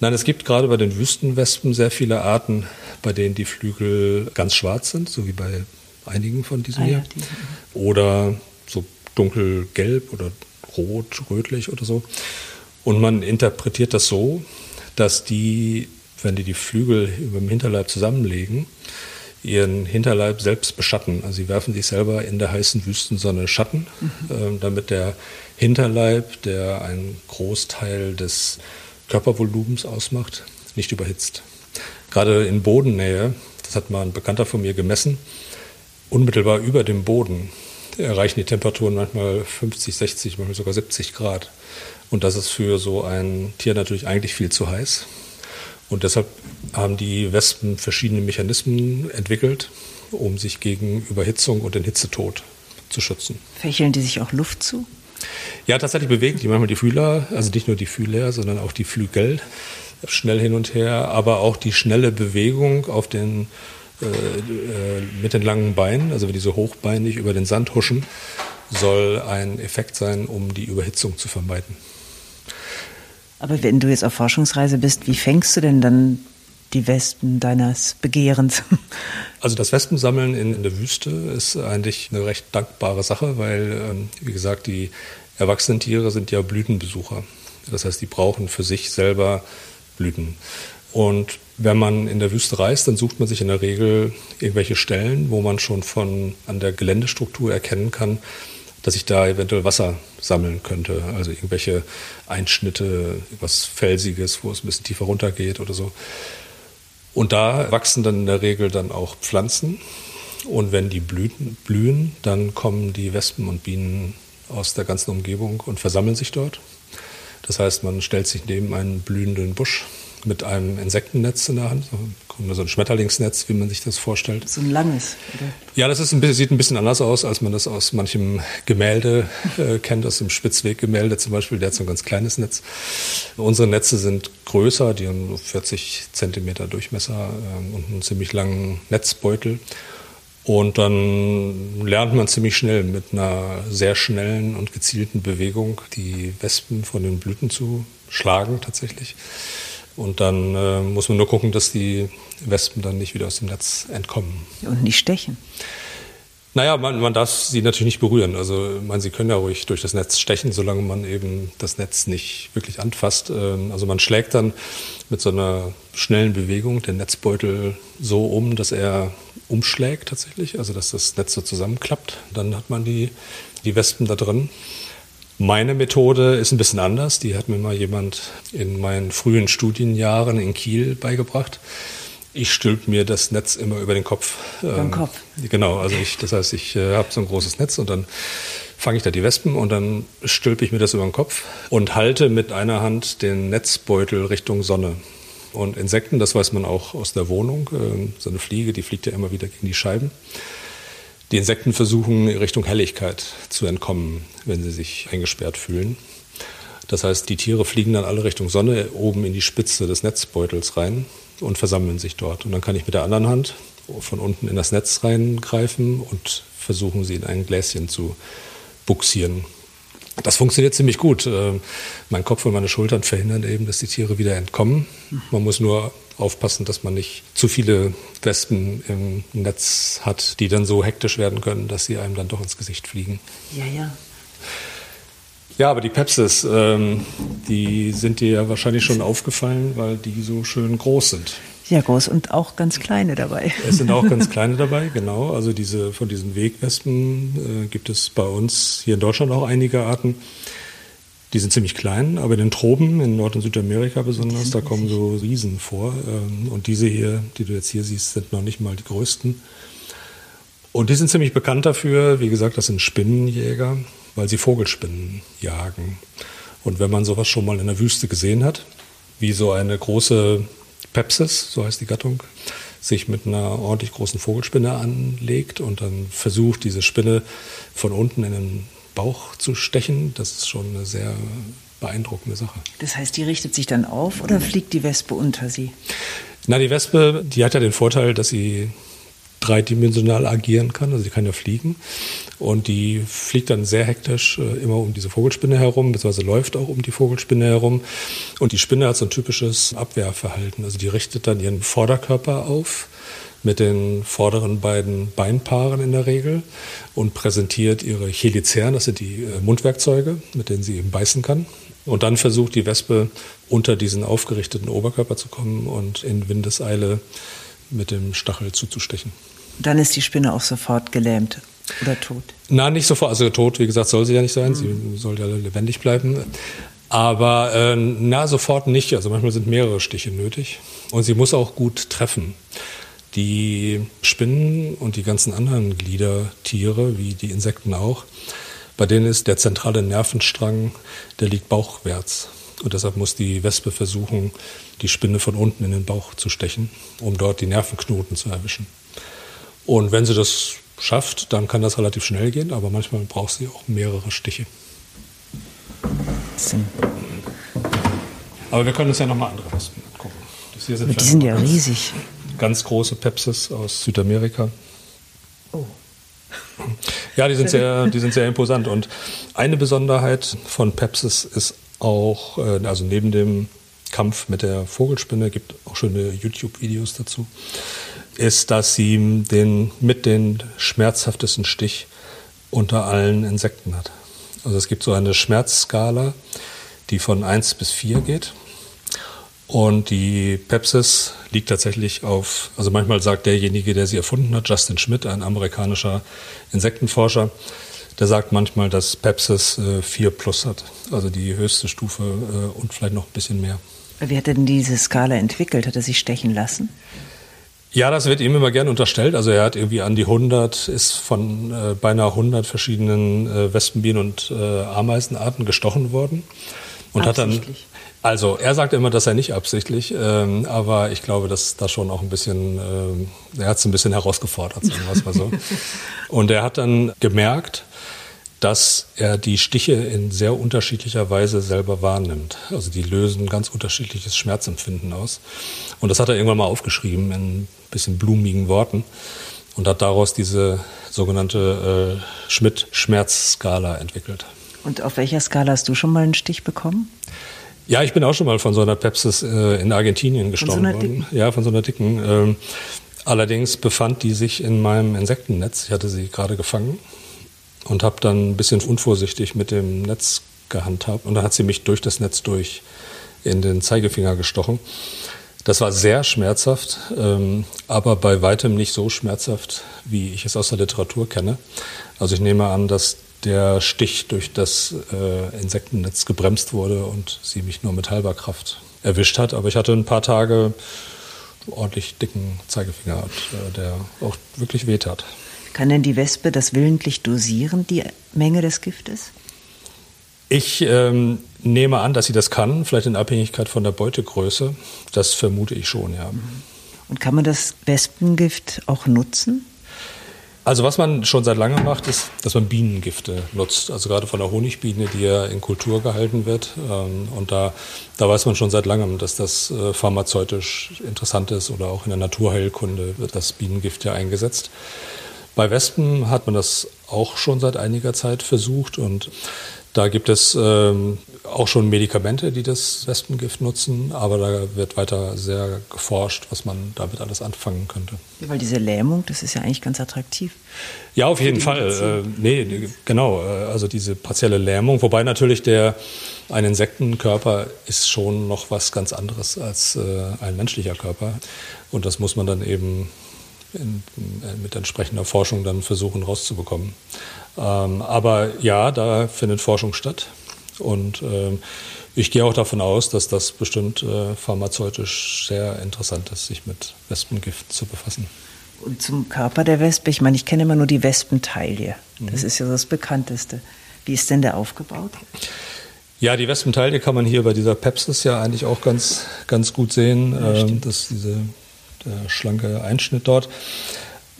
Nein, es gibt gerade bei den Wüstenwespen sehr viele Arten, bei denen die Flügel ganz schwarz sind, so wie bei einigen von diesen ah, hier. Ja, die. Oder so dunkelgelb oder rot, rötlich oder so. Und man interpretiert das so, dass die wenn die die Flügel über dem Hinterleib zusammenlegen, ihren Hinterleib selbst beschatten. Also sie werfen sich selber in der heißen Wüstensonne Schatten, mhm. äh, damit der Hinterleib, der einen Großteil des Körpervolumens ausmacht, nicht überhitzt. Gerade in Bodennähe, das hat mal ein Bekannter von mir gemessen, unmittelbar über dem Boden erreichen die Temperaturen manchmal 50, 60, manchmal sogar 70 Grad. Und das ist für so ein Tier natürlich eigentlich viel zu heiß. Und deshalb haben die Wespen verschiedene Mechanismen entwickelt, um sich gegen Überhitzung und den Hitzetod zu schützen. Fächeln die sich auch Luft zu? Ja, tatsächlich bewegen die manchmal die Fühler, also nicht nur die Fühler, sondern auch die Flügel schnell hin und her, aber auch die schnelle Bewegung auf den äh, äh, mit den langen Beinen, also wenn die so hochbeinig über den Sand huschen, soll ein Effekt sein, um die Überhitzung zu vermeiden. Aber wenn du jetzt auf Forschungsreise bist, wie fängst du denn dann die Wespen deines Begehrens? Also das Wespensammeln in, in der Wüste ist eigentlich eine recht dankbare Sache, weil, ähm, wie gesagt, die erwachsenen Tiere sind ja Blütenbesucher. Das heißt, die brauchen für sich selber Blüten. Und wenn man in der Wüste reist, dann sucht man sich in der Regel irgendwelche Stellen, wo man schon von an der Geländestruktur erkennen kann, dass ich da eventuell Wasser sammeln könnte. Also irgendwelche Einschnitte, was Felsiges, wo es ein bisschen tiefer runtergeht oder so. Und da wachsen dann in der Regel dann auch Pflanzen. Und wenn die Blüten, blühen, dann kommen die Wespen und Bienen aus der ganzen Umgebung und versammeln sich dort. Das heißt, man stellt sich neben einen blühenden Busch mit einem Insektennetz in der Hand, so ein Schmetterlingsnetz, wie man sich das vorstellt. So ein langes, oder? Ja, das ein bisschen, sieht ein bisschen anders aus, als man das aus manchem Gemälde äh, kennt, aus dem Spitzweggemälde zum Beispiel, der hat so ein ganz kleines Netz. Unsere Netze sind größer, die haben 40 Zentimeter Durchmesser äh, und einen ziemlich langen Netzbeutel. Und dann lernt man ziemlich schnell mit einer sehr schnellen und gezielten Bewegung die Wespen von den Blüten zu schlagen tatsächlich. Und dann äh, muss man nur gucken, dass die Wespen dann nicht wieder aus dem Netz entkommen. Und nicht stechen. Naja, man, man darf sie natürlich nicht berühren. Also man, sie können ja ruhig durch das Netz stechen, solange man eben das Netz nicht wirklich anfasst. Ähm, also man schlägt dann mit so einer schnellen Bewegung den Netzbeutel so um, dass er umschlägt tatsächlich, also dass das Netz so zusammenklappt. Dann hat man die, die Wespen da drin. Meine Methode ist ein bisschen anders. Die hat mir mal jemand in meinen frühen Studienjahren in Kiel beigebracht. Ich stülpe mir das Netz immer über den Kopf. Über den ähm, Kopf. Genau, also ich, das heißt, ich äh, habe so ein großes Netz und dann fange ich da die Wespen und dann stülpe ich mir das über den Kopf und halte mit einer Hand den Netzbeutel Richtung Sonne. Und Insekten, das weiß man auch aus der Wohnung, äh, so eine Fliege, die fliegt ja immer wieder gegen die Scheiben. Die Insekten versuchen Richtung Helligkeit zu entkommen, wenn sie sich eingesperrt fühlen. Das heißt, die Tiere fliegen dann alle Richtung Sonne oben in die Spitze des Netzbeutels rein und versammeln sich dort. Und dann kann ich mit der anderen Hand von unten in das Netz reingreifen und versuchen, sie in ein Gläschen zu buxieren. Das funktioniert ziemlich gut. Äh, mein Kopf und meine Schultern verhindern eben, dass die Tiere wieder entkommen. Man muss nur aufpassen, dass man nicht zu viele Wespen im Netz hat, die dann so hektisch werden können, dass sie einem dann doch ins Gesicht fliegen. Ja, ja. Ja, aber die Pepsis, ähm, die sind dir ja wahrscheinlich schon aufgefallen, weil die so schön groß sind. Sehr groß und auch ganz kleine dabei. Es sind auch ganz kleine dabei, genau. Also diese von diesen Wegwespen äh, gibt es bei uns hier in Deutschland auch einige Arten. Die sind ziemlich klein, aber in den Tropen, in Nord- und Südamerika besonders, da kommen so Riesen vor. Ähm, und diese hier, die du jetzt hier siehst, sind noch nicht mal die größten. Und die sind ziemlich bekannt dafür. Wie gesagt, das sind Spinnenjäger weil sie Vogelspinnen jagen. Und wenn man sowas schon mal in der Wüste gesehen hat, wie so eine große Pepsis, so heißt die Gattung, sich mit einer ordentlich großen Vogelspinne anlegt und dann versucht, diese Spinne von unten in den Bauch zu stechen, das ist schon eine sehr beeindruckende Sache. Das heißt, die richtet sich dann auf oder fliegt die Wespe unter sie? Na, die Wespe, die hat ja den Vorteil, dass sie dreidimensional agieren kann. Also sie kann ja fliegen. Und die fliegt dann sehr hektisch äh, immer um diese Vogelspinne herum, beziehungsweise läuft auch um die Vogelspinne herum. Und die Spinne hat so ein typisches Abwehrverhalten. Also die richtet dann ihren Vorderkörper auf mit den vorderen beiden Beinpaaren in der Regel und präsentiert ihre Chelicern, das sind die äh, Mundwerkzeuge, mit denen sie eben beißen kann. Und dann versucht die Wespe unter diesen aufgerichteten Oberkörper zu kommen und in Windeseile mit dem Stachel zuzustechen. Dann ist die Spinne auch sofort gelähmt oder tot? Nein, nicht sofort. Also tot, wie gesagt, soll sie ja nicht sein. Mhm. Sie soll ja lebendig bleiben. Aber äh, na, sofort nicht. Also manchmal sind mehrere Stiche nötig. Und sie muss auch gut treffen. Die Spinnen und die ganzen anderen Gliedertiere, wie die Insekten auch, bei denen ist der zentrale Nervenstrang, der liegt bauchwärts. Und deshalb muss die Wespe versuchen, die Spinne von unten in den Bauch zu stechen, um dort die Nervenknoten zu erwischen. Und wenn sie das schafft, dann kann das relativ schnell gehen, aber manchmal braucht sie auch mehrere Stiche. Aber wir können uns ja nochmal andere Wespen angucken. die sind ja riesig. Ganz große Pepsis aus Südamerika. Oh. Ja, die sind, sehr, die sind sehr imposant. Und eine Besonderheit von Pepsis ist auch, äh, also neben dem Kampf mit der Vogelspinne, gibt auch schöne YouTube-Videos dazu, ist, dass sie den, mit den schmerzhaftesten Stich unter allen Insekten hat. Also es gibt so eine Schmerzskala, die von 1 bis 4 geht. Und die Pepsis liegt tatsächlich auf, also manchmal sagt derjenige, der sie erfunden hat, Justin Schmidt, ein amerikanischer Insektenforscher, der sagt manchmal, dass Pepsis äh, 4 plus hat, also die höchste Stufe äh, und vielleicht noch ein bisschen mehr. Wie hat er denn diese Skala entwickelt? Hat er sich stechen lassen? Ja, das wird ihm immer gern unterstellt. Also er hat irgendwie an die 100, ist von äh, beinahe 100 verschiedenen äh, Wespenbienen und äh, Ameisenarten gestochen worden. Und hat dann, also er sagt immer, dass er nicht absichtlich, ähm, aber ich glaube, dass da schon auch ein bisschen, äh, er hat es ein bisschen herausgefordert, sagen wir es mal so. und er hat dann gemerkt, dass er die Stiche in sehr unterschiedlicher Weise selber wahrnimmt. Also die lösen ganz unterschiedliches Schmerzempfinden aus. Und das hat er irgendwann mal aufgeschrieben in ein bisschen blumigen Worten und hat daraus diese sogenannte äh, Schmidt-Schmerzskala entwickelt. Und auf welcher Skala hast du schon mal einen Stich bekommen? Ja, ich bin auch schon mal von so einer Pepsis äh, in Argentinien gestorben von so einer worden. Ja, von so einer dicken. Ähm, Allerdings befand die sich in meinem Insektennetz. Ich hatte sie gerade gefangen und habe dann ein bisschen unvorsichtig mit dem Netz gehandhabt. Und dann hat sie mich durch das Netz durch in den Zeigefinger gestochen. Das war sehr schmerzhaft, ähm, aber bei weitem nicht so schmerzhaft, wie ich es aus der Literatur kenne. Also ich nehme an, dass der Stich durch das äh, Insektennetz gebremst wurde und sie mich nur mit halber Kraft erwischt hat. Aber ich hatte ein paar Tage ordentlich dicken Zeigefinger, äh, der auch wirklich wehtat. Kann denn die Wespe das willentlich dosieren, die Menge des Giftes? Ich ähm, nehme an, dass sie das kann, vielleicht in Abhängigkeit von der Beutegröße. Das vermute ich schon, ja. Und kann man das Wespengift auch nutzen? Also was man schon seit langem macht, ist, dass man Bienengifte nutzt. Also gerade von der Honigbiene, die ja in Kultur gehalten wird. Ähm, und da, da weiß man schon seit langem, dass das äh, pharmazeutisch interessant ist oder auch in der Naturheilkunde wird das Bienengift ja eingesetzt. Bei Wespen hat man das auch schon seit einiger Zeit versucht und da gibt es ähm, auch schon Medikamente, die das Wespengift nutzen, aber da wird weiter sehr geforscht, was man damit alles anfangen könnte. Ja, weil diese Lähmung, das ist ja eigentlich ganz attraktiv. Ja, auf jeden Fall. Äh, nee, genau. Äh, also diese partielle Lähmung, wobei natürlich der ein Insektenkörper ist schon noch was ganz anderes als äh, ein menschlicher Körper. Und das muss man dann eben in, mit entsprechender Forschung dann versuchen rauszubekommen. Ähm, aber ja, da findet Forschung statt. Und ähm, ich gehe auch davon aus, dass das bestimmt äh, pharmazeutisch sehr interessant ist, sich mit Wespengift zu befassen. Und zum Körper der Wespe, ich meine, ich kenne immer nur die Wespentaille. Das mhm. ist ja das bekannteste. Wie ist denn der aufgebaut? Ja, die Wespentaille kann man hier bei dieser Pepsis ja eigentlich auch ganz, ganz gut sehen. Ja, ähm, das diese der schlanke Einschnitt dort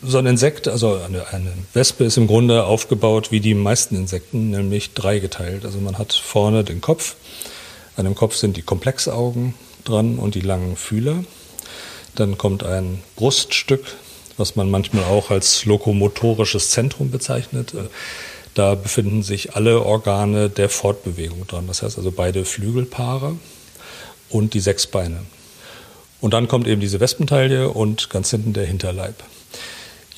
so ein Insekt, also eine, eine, Wespe ist im Grunde aufgebaut wie die meisten Insekten, nämlich dreigeteilt. Also man hat vorne den Kopf, an dem Kopf sind die Komplexaugen dran und die langen Fühler. Dann kommt ein Bruststück, was man manchmal auch als lokomotorisches Zentrum bezeichnet. Da befinden sich alle Organe der Fortbewegung dran. Das heißt also beide Flügelpaare und die sechs Beine. Und dann kommt eben diese Wespentaille und ganz hinten der Hinterleib.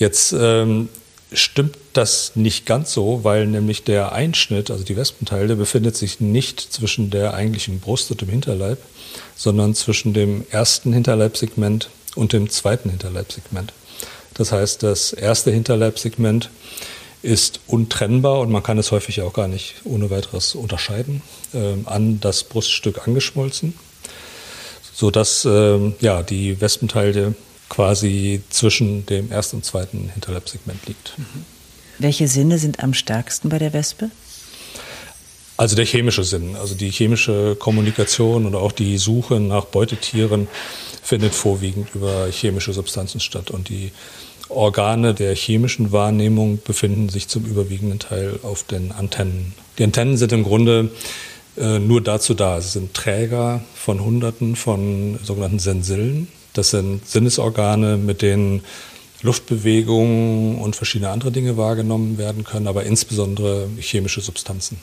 Jetzt ähm, stimmt das nicht ganz so, weil nämlich der Einschnitt, also die Wespenteile, befindet sich nicht zwischen der eigentlichen Brust und dem Hinterleib, sondern zwischen dem ersten Hinterleibsegment und dem zweiten Hinterleibsegment. Das heißt, das erste Hinterleibsegment ist untrennbar und man kann es häufig auch gar nicht ohne weiteres unterscheiden, äh, an das Bruststück angeschmolzen, sodass äh, ja, die Wespenteile quasi zwischen dem ersten und zweiten Hinterleibsegment liegt. Mhm. Welche Sinne sind am stärksten bei der Wespe? Also der chemische Sinn, also die chemische Kommunikation oder auch die Suche nach Beutetieren findet vorwiegend über chemische Substanzen statt und die Organe der chemischen Wahrnehmung befinden sich zum überwiegenden Teil auf den Antennen. Die Antennen sind im Grunde äh, nur dazu da. Sie sind Träger von Hunderten von sogenannten Sensillen. Das sind Sinnesorgane, mit denen Luftbewegungen und verschiedene andere Dinge wahrgenommen werden können, aber insbesondere chemische Substanzen.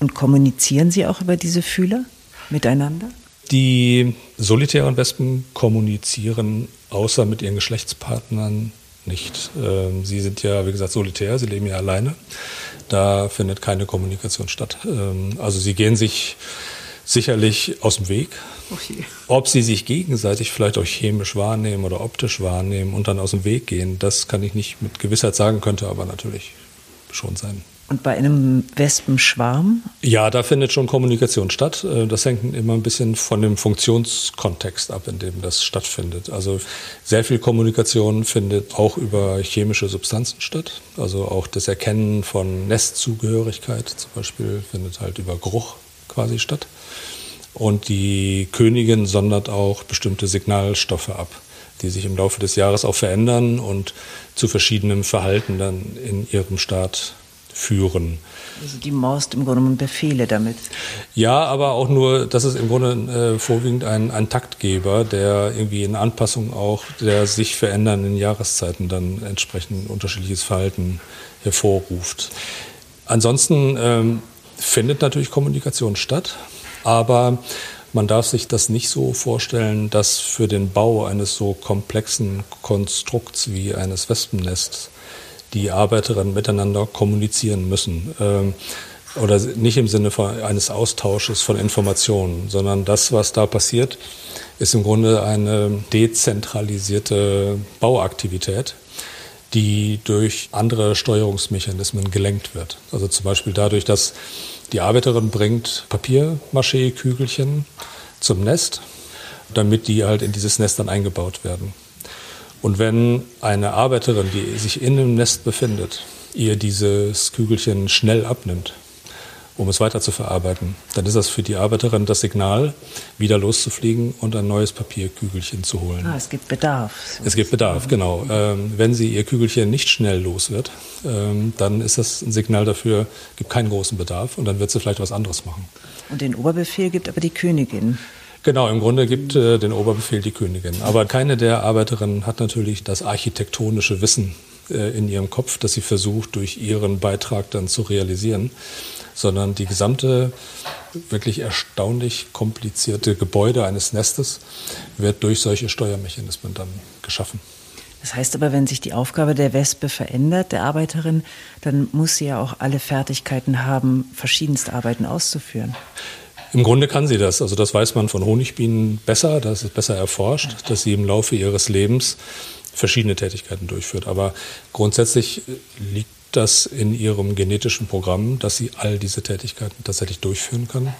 Und kommunizieren Sie auch über diese Fühler miteinander? Die solitären Wespen kommunizieren außer mit ihren Geschlechtspartnern nicht. Ähm, sie sind ja, wie gesagt, solitär, sie leben ja alleine. Da findet keine Kommunikation statt. Ähm, also sie gehen sich sicherlich aus dem Weg. Okay. Ob sie sich gegenseitig vielleicht auch chemisch wahrnehmen oder optisch wahrnehmen und dann aus dem Weg gehen, das kann ich nicht mit Gewissheit sagen, könnte aber natürlich schon sein. Und bei einem Wespenschwarm? Ja, da findet schon Kommunikation statt. Äh, das hängt immer ein bisschen von dem Funktionskontext ab, in dem das stattfindet. Also sehr viel Kommunikation findet auch über chemische Substanzen statt. Also auch das Erkennen von Nestzugehörigkeit zum Beispiel findet halt über Geruch quasi statt. Und die Königin sondert auch bestimmte Signalstoffe ab, die sich im Laufe des Jahres auch verändern und zu verschiedenem Verhalten dann in ihrem Staat führen. Also die Maust im Grunde genommen Befehle damit. Ja, aber auch nur, das ist im Grunde äh, vorwiegend ein, ein Taktgeber, der irgendwie in Anpassung auch der sich verändernden Jahreszeiten dann entsprechend unterschiedliches Verhalten hervorruft. Ansonsten ähm, findet natürlich Kommunikation statt, aber Man darf sich das nicht so vorstellen, dass für den Bau eines so komplexen Konstrukts wie eines Wespennests die Arbeiterinnen miteinander kommunizieren müssen. Ähm, oder nicht im Sinne von, eines Austausches von Informationen, sondern das, was da passiert, ist im Grunde eine dezentralisierte Bauaktivität, die durch andere Steuerungsmechanismen gelenkt wird. Also zum Beispiel dadurch, dass die Arbeiterin bringt Papiermaché-Kügelchen zum Nest, damit die halt in dieses Nest dann eingebaut werden. Und wenn eine Arbeiterin, die sich in einem Nest befindet, ihr dieses Kügelchen schnell abnimmt, um es weiter zu verarbeiten. Dann ist das für die Arbeiterin das Signal, wieder loszufliegen und ein neues Papierkügelchen zu holen. Ah, es gibt Bedarf. Es gibt Bedarf, genau. Ähm, wenn sie ihr Kügelchen nicht schnell los wird, ähm, dann ist das ein Signal dafür, gibt keinen großen Bedarf und dann wird sie vielleicht was anderes machen. Und den Oberbefehl gibt aber die Königin. Genau, im Grunde gibt äh, den Oberbefehl die Königin. Aber keine der Arbeiterinnen hat natürlich das architektonische Wissen äh, in ihrem Kopf, das sie versucht, durch ihren Beitrag dann zu realisieren sondern die gesamte wirklich erstaunlich komplizierte Gebäude eines Nestes wird durch solche Steuermechanismen dann geschaffen. Das heißt aber, wenn sich die Aufgabe der Wespe verändert, der Arbeiterin, dann muss sie ja auch alle Fertigkeiten haben, verschiedenste Arbeiten auszuführen. Im Grunde kann sie das. Also das weiß man von Honigbienen besser, das ist besser erforscht, dass sie im Laufe ihres Lebens verschiedene Tätigkeiten durchführt. Aber grundsätzlich liegt das in ihrem genetischen Programm, dass sie all diese Tätigkeiten tatsächlich durchführen kann.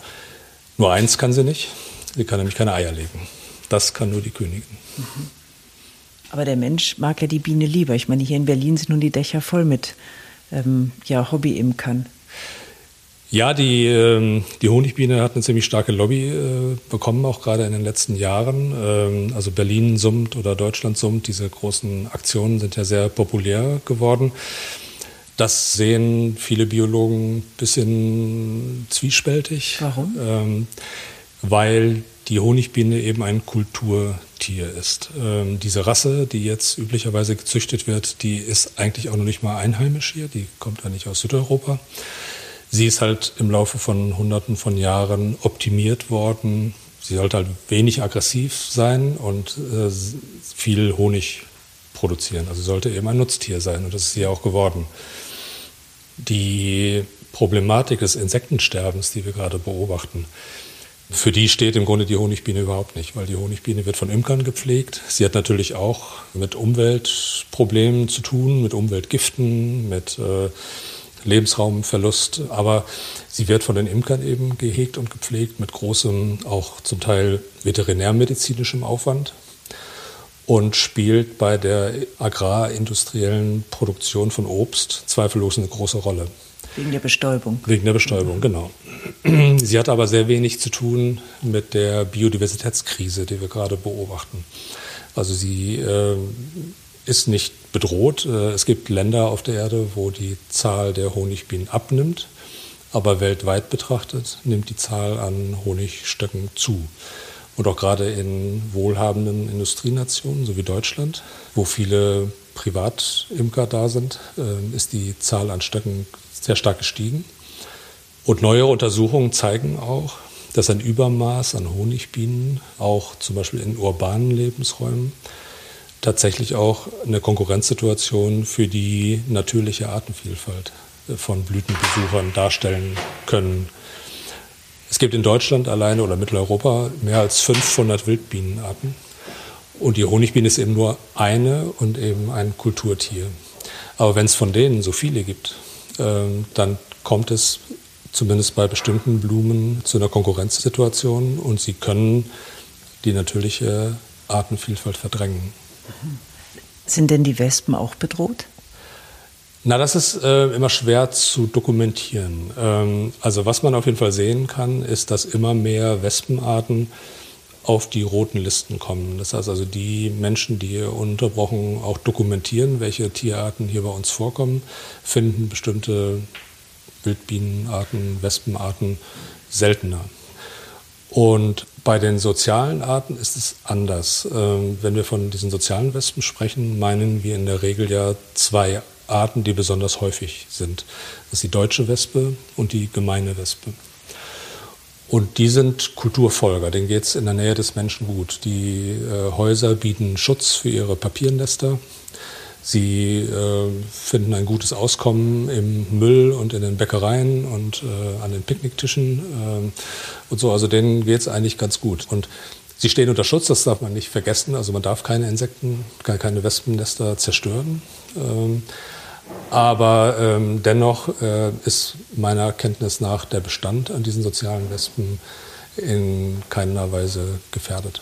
Nur eins kann sie nicht, sie kann nämlich keine Eier legen. Das kann nur die Königin. Mhm. Aber der Mensch mag ja die Biene lieber. Ich meine, hier in Berlin sind nun die Dächer voll mit ähm, ja, Hobby-Imkern. Ja, die, ähm, die Honigbiene hat eine ziemlich starke Lobby äh, bekommen, auch gerade in den letzten Jahren. Ähm, also Berlin summt oder Deutschland summt, diese großen Aktionen sind ja sehr populär geworden. Das sehen viele Biologen ein bisschen zwiespältig. Warum? Ähm, weil die Honigbiene eben ein Kulturtier ist. Ähm, diese Rasse, die jetzt üblicherweise gezüchtet wird, die ist eigentlich auch noch nicht mal einheimisch hier, die kommt ja nicht aus Südeuropa. Sie ist halt im Laufe von Hunderten von Jahren optimiert worden. Sie sollte halt wenig aggressiv sein und äh, viel Honig produzieren. Also sollte eben ein Nutztier sein und das ist sie auch geworden die Problematik des Insektensterbens, die wir gerade beobachten, für die steht im Grunde die Honigbiene überhaupt nicht, weil die Honigbiene wird von Imkern gepflegt. Sie hat natürlich auch mit Umweltproblemen zu tun, mit Umweltgiften, mit äh, Lebensraumverlust, aber sie wird von den Imkern eben gehegt und gepflegt mit großem, auch zum Teil veterinärmedizinischem Aufwand und spielt bei der agrarindustriellen Produktion von Obst zweifellos eine große Rolle. Wegen der Bestäubung. Wegen der Bestäubung, genau. Sie hat aber sehr wenig zu tun mit der Biodiversitätskrise, die wir gerade beobachten. Also sie äh, ist nicht bedroht. Äh, es gibt Länder auf der Erde, wo die Zahl der Honigbienen abnimmt, aber weltweit betrachtet nimmt die Zahl an Honigstöcken zu. Und auch gerade in wohlhabenden Industrienationen, so wie Deutschland, wo viele Privatimker da sind, ähm, ist die Zahl an Stöcken sehr stark gestiegen. Und neue Untersuchungen zeigen auch, dass ein Übermaß an Honigbienen auch zum Beispiel in urbanen Lebensräumen tatsächlich auch eine Konkurrenzsituation für die natürliche Artenvielfalt von Blütenbesuchern darstellen können. Es gibt in Deutschland alleine oder Mitteleuropa mehr als 500 Wildbienenarten. Und die Honigbiene ist eben nur eine und eben ein Kulturtier. Aber wenn es von denen so viele gibt, ähm, dann kommt es zumindest bei bestimmten Blumen zu einer Konkurrenzsituation und sie können die natürliche Artenvielfalt verdrängen. Sind denn die Wespen auch bedroht? Na, das ist äh, immer schwer zu dokumentieren. Ähm, also was man auf jeden Fall sehen kann, ist, dass immer mehr Wespenarten auf die roten Listen kommen. Das heißt also, die Menschen, die hier unterbrochen auch dokumentieren, welche Tierarten hier bei uns vorkommen, finden bestimmte Wildbienenarten, Wespenarten seltener. Und bei den sozialen Arten ist es anders. Ähm, wenn wir von diesen sozialen Wespen sprechen, meinen wir in der Regel ja zwei Arten, die besonders häufig sind. Das ist die deutsche Wespe und die gemeine Wespe. Und die sind Kulturfolger, denen geht es in der Nähe des Menschen gut. Die äh, Häuser bieten Schutz für ihre Papiernester. Sie äh, finden ein gutes Auskommen im Müll und in den Bäckereien und äh, an den Picknicktischen äh, und so. Also denen geht es eigentlich ganz gut. Und sie stehen unter Schutz, das darf man nicht vergessen. Also man darf keine Insekten, keine Wespennester zerstören. Ähm, aber ähm, dennoch äh, ist meiner Kenntnis nach der Bestand an diesen sozialen Wespen in keiner Weise gefährdet.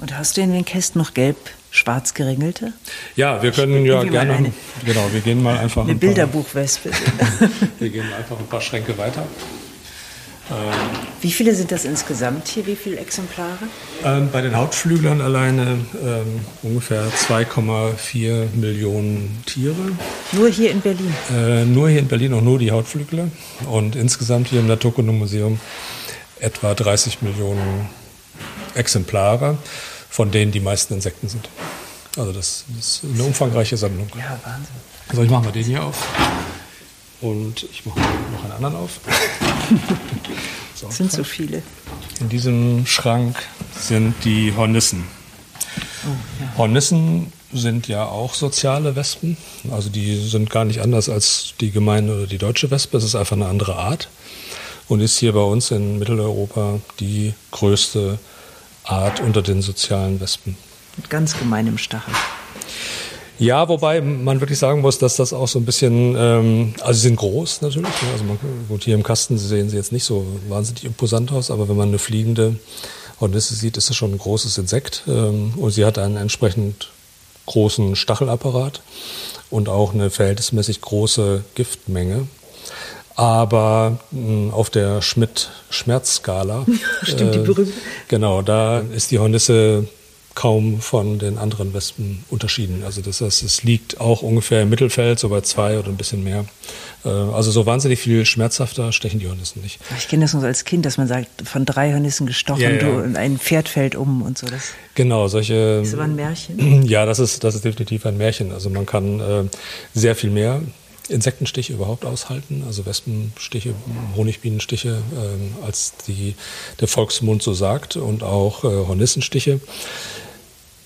Und hast du in den Kästen noch gelb schwarz geringelte? Ja, wir können ja gerne. Eine, genau, wir gehen mal einfach. Eine ein Bilderbuchwespe. wir gehen einfach ein paar Schränke weiter. Wie viele sind das insgesamt hier? Wie viele Exemplare? Ähm, bei den Hauptflüglern alleine ähm, ungefähr 2,4 Millionen Tiere. Nur hier in Berlin? Äh, nur hier in Berlin und nur die Hautflügler. Und insgesamt hier im Naturkundemuseum etwa 30 Millionen Exemplare, von denen die meisten Insekten sind. Also das, das ist eine umfangreiche Sammlung. Ja, Wahnsinn. So, ich mache mal den hier auf. Und ich mache noch einen anderen auf. so, sind so viele. In diesem Schrank sind die Hornissen. Oh, ja. Hornissen sind ja auch soziale Wespen. Also die sind gar nicht anders als die gemeine oder die deutsche Wespe. Es ist einfach eine andere Art und ist hier bei uns in Mitteleuropa die größte Art unter den sozialen Wespen. Mit ganz gemeinem Stachel. Ja, wobei man wirklich sagen muss, dass das auch so ein bisschen, ähm, also sie sind groß natürlich. Ne? Also man, gut, hier im Kasten sehen sie jetzt nicht so wahnsinnig imposant aus, aber wenn man eine fliegende Hornisse sieht, ist das schon ein großes Insekt. Ähm, und sie hat einen entsprechend großen Stachelapparat und auch eine verhältnismäßig große Giftmenge. Aber mh, auf der Schmidt-Schmerz-Skala. Stimmt, die äh, berühmte. Genau, da ist die Hornisse kaum von den anderen Wespen unterschieden. Also das heißt, es liegt auch ungefähr im Mittelfeld, so bei zwei oder ein bisschen mehr. Äh, also so wahnsinnig viel schmerzhafter stechen die Hornissen nicht. Ich kenne das noch als Kind, dass man sagt, von drei Hornissen gestochen, ja, ja. Du, ein Pferd fällt um und so. Das genau, solche. Das war ein Märchen? Ja, das ist, das ist definitiv ein Märchen. Also man kann äh, sehr viel mehr Insektenstiche überhaupt aushalten, also Wespenstiche, Honigbienenstiche, äh, als die, der Volksmund so sagt und auch äh, Hornissenstiche.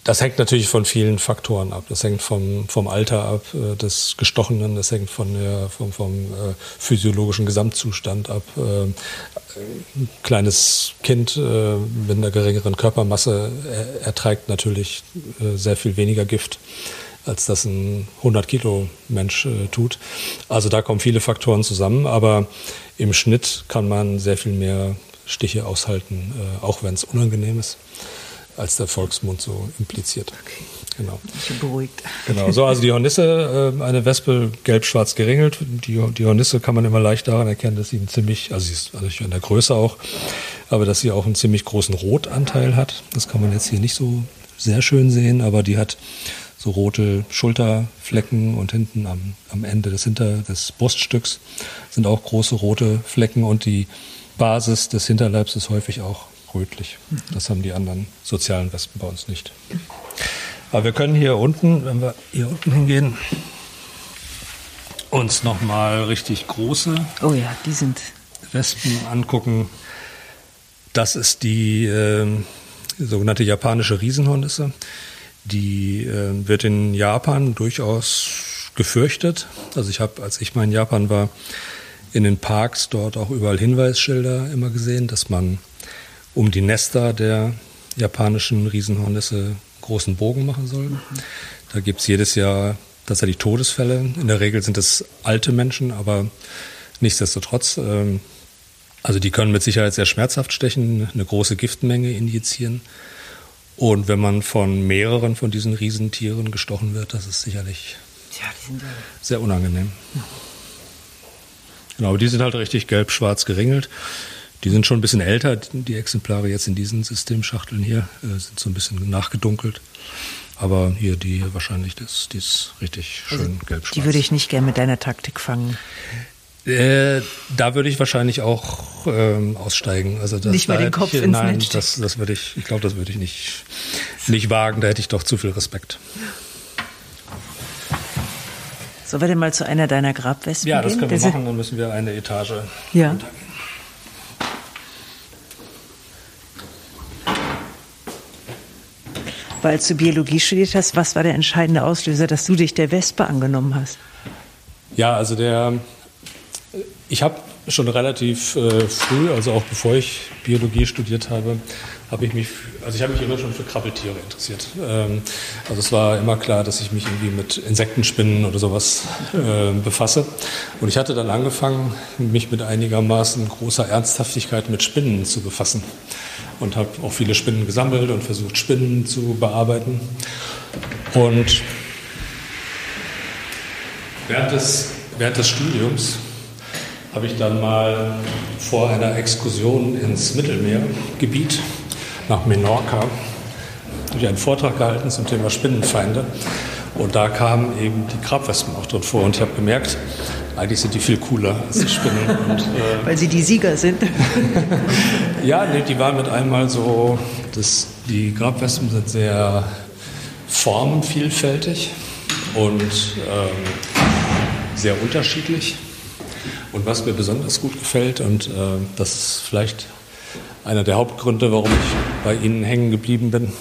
Das hängt natürlich von vielen Faktoren ab. Das hängt vom, vom Alter ab äh, des Gestochenen, das hängt von der, vom, vom äh, physiologischen Gesamtzustand ab. Äh, ein kleines Kind äh, mit einer geringeren Körpermasse er, erträgt natürlich äh, sehr viel weniger Gift als das ein 100 Kilo Mensch äh, tut. Also da kommen viele Faktoren zusammen, aber im Schnitt kann man sehr viel mehr Stiche aushalten, auch wenn es unangenehm ist als der Volksmund so impliziert. Genau. Ich bin beruhigt. Genau, so also die Hornisse, äh, eine Wespe gelb-schwarz geringelt. Die, die Hornisse kann man immer leicht daran erkennen, dass sie einen ziemlich, also sie ist also in der Größe auch, aber dass sie auch einen ziemlich großen Rotanteil hat. Das kann man jetzt hier nicht so sehr schön sehen, aber die hat so rote Schulterflecken und hinten am, am Ende des Hinter des Bruststücks sind auch große rote Flecken und die Basis des Hinterleibs ist häufig auch rötlich. Das haben die anderen sozialen Wespen bei uns nicht. Aber wir können hier unten, wenn wir hier unten hingehen, uns nochmal richtig große oh ja, die sind Wespen angucken. Das ist die äh, sogenannte japanische Riesenhornisse. Die äh, wird in Japan durchaus gefürchtet. Also ich habe, als ich mal in Japan war, in den Parks dort auch überall Hinweisschilder immer gesehen, dass man um die Nester der japanischen Riesenhornisse großen Bogen machen soll. Mhm. Da gibt es jedes Jahr tatsächlich Todesfälle. In der Regel sind es alte Menschen, aber nichtsdestotrotz, ähm, also die können mit Sicherheit sehr schmerzhaft stechen, eine große Giftmenge injizieren. Und wenn man von mehreren von diesen Riesentieren gestochen wird, das ist sicherlich ja, sehr unangenehm. Ja. Genau, aber die sind halt richtig gelb-schwarz geringelt. Die sind schon ein bisschen älter, die Exemplare jetzt in diesen Systemschachteln hier, äh, sind so ein bisschen nachgedunkelt. Aber hier die wahrscheinlich, das, die ist richtig also schön also gelb-schwarz. Die würde ich nicht gern mit deiner Taktik fangen. Äh, da würde ich wahrscheinlich auch ähm, aussteigen. Also das, nicht mal den Kopf ich, ins Nein, Netz das, das würde ich, ich glaube, das würde ich nicht, nicht wagen. Da hätte ich doch zu viel Respekt. Sollen wir denn mal zu einer deiner Grabwespen Ja, das gehen? können wir machen. Dann müssen wir eine Etage ja. runtergehen. Weil du Biologie studiert hast, was war der entscheidende Auslöser, dass du dich der Wespe angenommen hast? Ja, also der, ich habe schon relativ äh, früh, also auch bevor ich Biologie studiert habe, habe ich mich, also ich habe mich immer schon für Krabbeltiere interessiert. Ähm, also es war immer klar, dass ich mich irgendwie mit Insektenspinnen oder sowas äh, befasse. Und ich hatte dann angefangen, mich mit einigermaßen großer Ernsthaftigkeit mit Spinnen zu befassen. Und habe auch viele Spinnen gesammelt und versucht, Spinnen zu bearbeiten. Und während des, während des Studiums habe ich dann mal vor einer Exkursion ins Mittelmeergebiet nach Menorca einen Vortrag gehalten zum Thema Spinnenfeinde. Und da kamen eben die Grabwespen auch drin vor. Und ich habe gemerkt, eigentlich sind die viel cooler als die Spinnen. Und, äh, Weil sie die Sieger sind. ja, nee, die waren mit einmal so, das, die Grabwespen sind sehr formenvielfältig und ähm, sehr unterschiedlich. Und was mir besonders gut gefällt, und äh, das ist vielleicht einer der Hauptgründe, warum ich bei Ihnen hängen geblieben bin.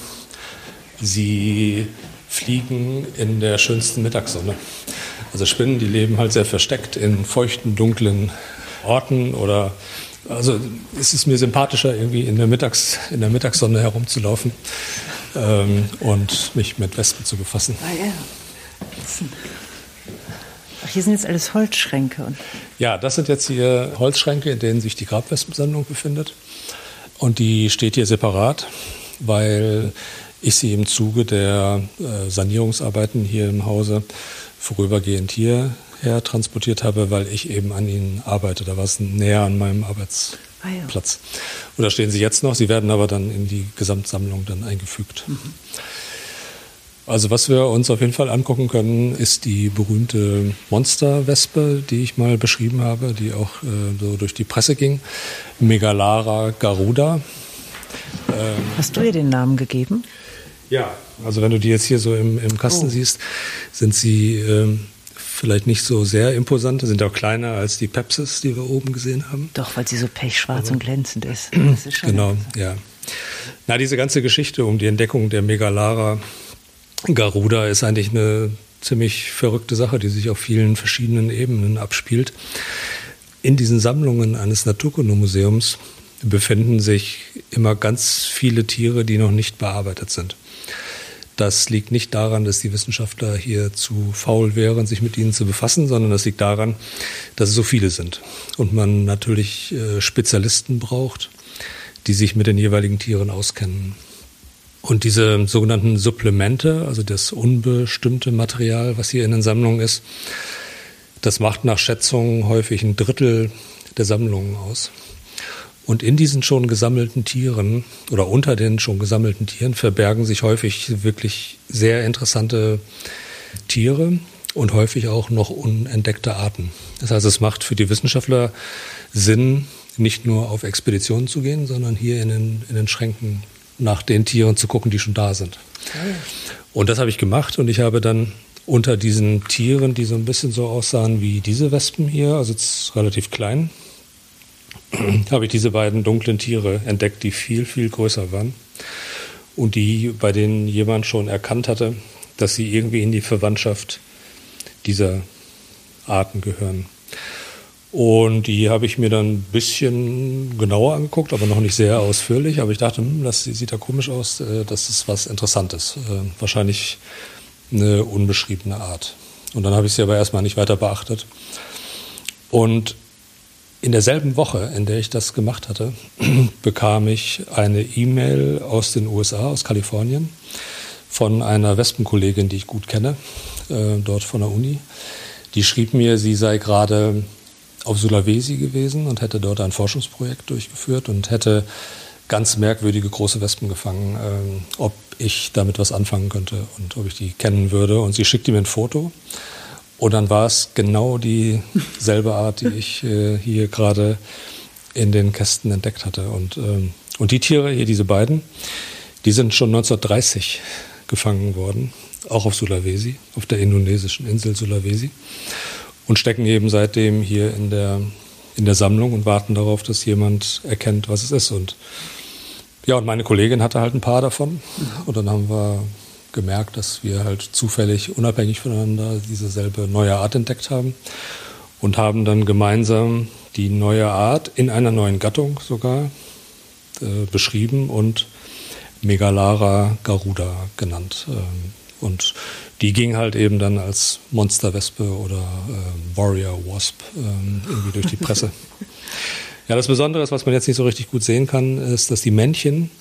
Sie fliegen in der schönsten Mittagssonne. Also Spinnen, die leben halt sehr versteckt in feuchten, dunklen Orten oder also es ist mir sympathischer, irgendwie in der, Mittags, in der Mittagssonne herumzulaufen ähm, und mich mit Wespen zu befassen. Ah ja. Ach, hier sind jetzt alles Holzschränke. Ja, das sind jetzt hier Holzschränke, in denen sich die Grabwespensammlung befindet. Und die steht hier separat, weil ich sie im Zuge der äh, Sanierungsarbeiten hier im Hause vorübergehend hierher transportiert habe, weil ich eben an ihnen arbeite. Da war es näher an meinem Arbeitsplatz. Ah, ja. Da stehen sie jetzt noch. Sie werden aber dann in die Gesamtsammlung dann eingefügt. Mhm. Also was wir uns auf jeden Fall angucken können, ist die berühmte Monsterwespe, die ich mal beschrieben habe, die auch äh, so durch die Presse ging. Megalara garuda. Ähm, Hast du ihr den Namen gegeben? Ja, also wenn du die jetzt hier so im, im Kasten oh. siehst, sind sie ähm, vielleicht nicht so sehr imposant, sind auch kleiner als die Pepsis, die wir oben gesehen haben. Doch, weil sie so pechschwarz Aber, und glänzend ist. ist genau, ja. Na, diese ganze Geschichte um die Entdeckung der Megalara Garuda ist eigentlich eine ziemlich verrückte Sache, die sich auf vielen verschiedenen Ebenen abspielt. In diesen Sammlungen eines Naturkundemuseums befinden sich immer ganz viele Tiere, die noch nicht bearbeitet sind. Das liegt nicht daran, dass die Wissenschaftler hier zu faul wären, sich mit ihnen zu befassen, sondern das liegt daran, dass es so viele sind und man natürlich äh, Spezialisten braucht, die sich mit den jeweiligen Tieren auskennen. Und diese sogenannten Supplemente, also das unbestimmte Material, was hier in den Sammlungen ist, das macht nach Schätzungen häufig ein Drittel der Sammlungen aus. Und in diesen schon gesammelten Tieren oder unter den schon gesammelten Tieren verbergen sich häufig wirklich sehr interessante Tiere und häufig auch noch unentdeckte Arten. Das heißt, es macht für die Wissenschaftler Sinn, nicht nur auf Expeditionen zu gehen, sondern hier in den, in den Schränken nach den Tieren zu gucken, die schon da sind. Und das habe ich gemacht und ich habe dann unter diesen Tieren, die so ein bisschen so aussahen wie diese Wespen hier, also relativ klein, habe ich diese beiden dunklen Tiere entdeckt, die viel, viel größer waren und die, bei denen jemand schon erkannt hatte, dass sie irgendwie in die Verwandtschaft dieser Arten gehören. Und die habe ich mir dann ein bisschen genauer angeguckt, aber noch nicht sehr ausführlich. Aber ich dachte, hm, das sieht da komisch aus, äh, das ist was Interessantes. Äh, wahrscheinlich eine unbeschriebene Art. Und dann habe ich sie aber erstmal nicht weiter beachtet. Und in derselben Woche, in der ich das gemacht hatte, bekam ich eine E-Mail aus den USA, aus Kalifornien, von einer Wespenkollegin, die ich gut kenne, äh, dort von der Uni. Die schrieb mir, sie sei gerade auf Sulawesi gewesen und hätte dort ein Forschungsprojekt durchgeführt und hätte ganz merkwürdige große Wespen gefangen, ähm, ob ich damit was anfangen könnte und ob ich die kennen würde. Und sie schickte mir ein Foto. Und dann war es genau dieselbe Art, die ich äh, hier gerade in den Kästen entdeckt hatte. Und, ähm, und die Tiere, hier diese beiden, die sind schon 1930 gefangen worden, auch auf Sulawesi, auf der indonesischen Insel Sulawesi und stecken eben seitdem hier in der, in der Sammlung und warten darauf, dass jemand erkennt, was es ist. Und Ja, und meine Kollegin hatte halt ein paar davon. Und dann haben wir gemerkt, dass wir halt zufällig unabhängig voneinander diese selbe neue Art entdeckt haben und haben dann gemeinsam die neue Art in einer neuen Gattung sogar äh, beschrieben und Megalara garuda genannt. Ähm, und die ging halt eben dann als Monsterwespe oder äh, Warrior Wasp ähm, irgendwie durch die Presse. ja, das Besondere ist, was man jetzt nicht so richtig gut sehen kann, ist, dass die Männchen,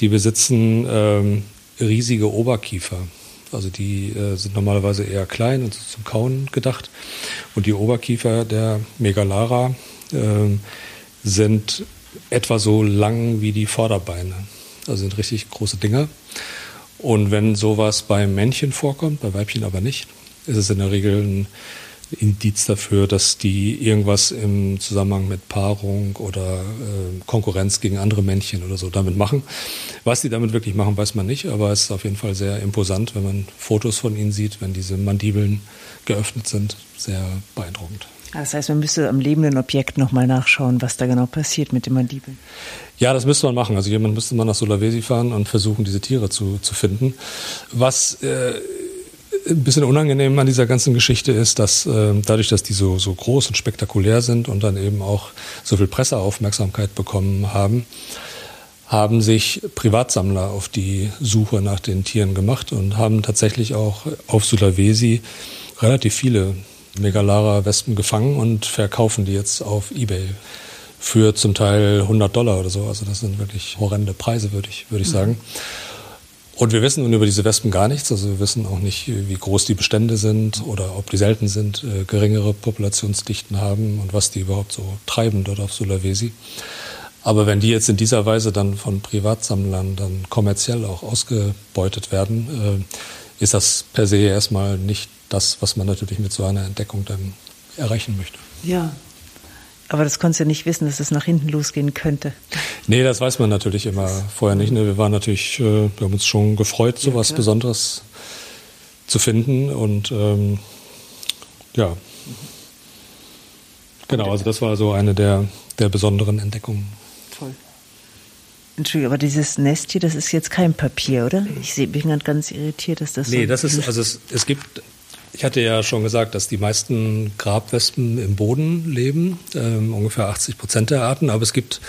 die besitzen ähm, riesige Oberkiefer. Also die äh, sind normalerweise eher klein und zum Kauen gedacht. Und die Oberkiefer der Megalara äh, sind etwa so lang wie die Vorderbeine. Also sind richtig große Dinger. Und wenn sowas bei Männchen vorkommt, bei Weibchen aber nicht, ist es in der Regel ein Indiz dafür, dass die irgendwas im Zusammenhang mit Paarung oder äh, Konkurrenz gegen andere Männchen oder so damit machen. Was die damit wirklich machen, weiß man nicht, aber es ist auf jeden Fall sehr imposant, wenn man Fotos von ihnen sieht, wenn diese Mandibeln geöffnet sind. Sehr beeindruckend. Das heißt, man müsste am lebenden Objekt nochmal nachschauen, was da genau passiert mit den Mandibeln. Ja, das müsste man machen. Also jemand müsste mal nach Sulawesi fahren und versuchen, diese Tiere zu, zu finden. Was äh, ein bisschen unangenehm an dieser ganzen Geschichte ist, dass äh, dadurch, dass die so, so groß und spektakulär sind und dann eben auch so viel Presseaufmerksamkeit bekommen haben, haben sich Privatsammler auf die Suche nach den Tieren gemacht und haben tatsächlich auch auf Sulawesi relativ viele Megalara-Wespen gefangen und verkaufen die jetzt auf Ebay für zum Teil 100 Dollar oder so. Also das sind wirklich horrende Preise, würde ich, würde ich sagen. Mhm. Und wir wissen nun über diese Wespen gar nichts. Also wir wissen auch nicht, wie groß die Bestände sind oder ob die selten sind, äh, geringere Populationsdichten haben und was die überhaupt so treiben dort auf Sulawesi. Aber wenn die jetzt in dieser Weise dann von Privatsammlern dann kommerziell auch ausgebeutet werden, äh, ist das per se erstmal nicht das, was man natürlich mit so einer Entdeckung dann erreichen möchte. Ja, aber das konntest du ja nicht wissen, dass es nach hinten losgehen könnte. Nee, das weiß man natürlich immer vorher nicht. Ne? Wir waren natürlich, äh, wir haben uns schon gefreut, so was ja, Besonderes zu finden. Und ähm, ja, genau, also das war so eine der, der besonderen Entdeckungen. Toll. Entschuldigung, aber dieses Nest hier, das ist jetzt kein Papier, oder? Ich bin ganz irritiert, dass das nee, so das ist, also es, es gibt ich hatte ja schon gesagt, dass die meisten Grabwespen im Boden leben, ähm, ungefähr 80 Prozent der Arten, aber es gibt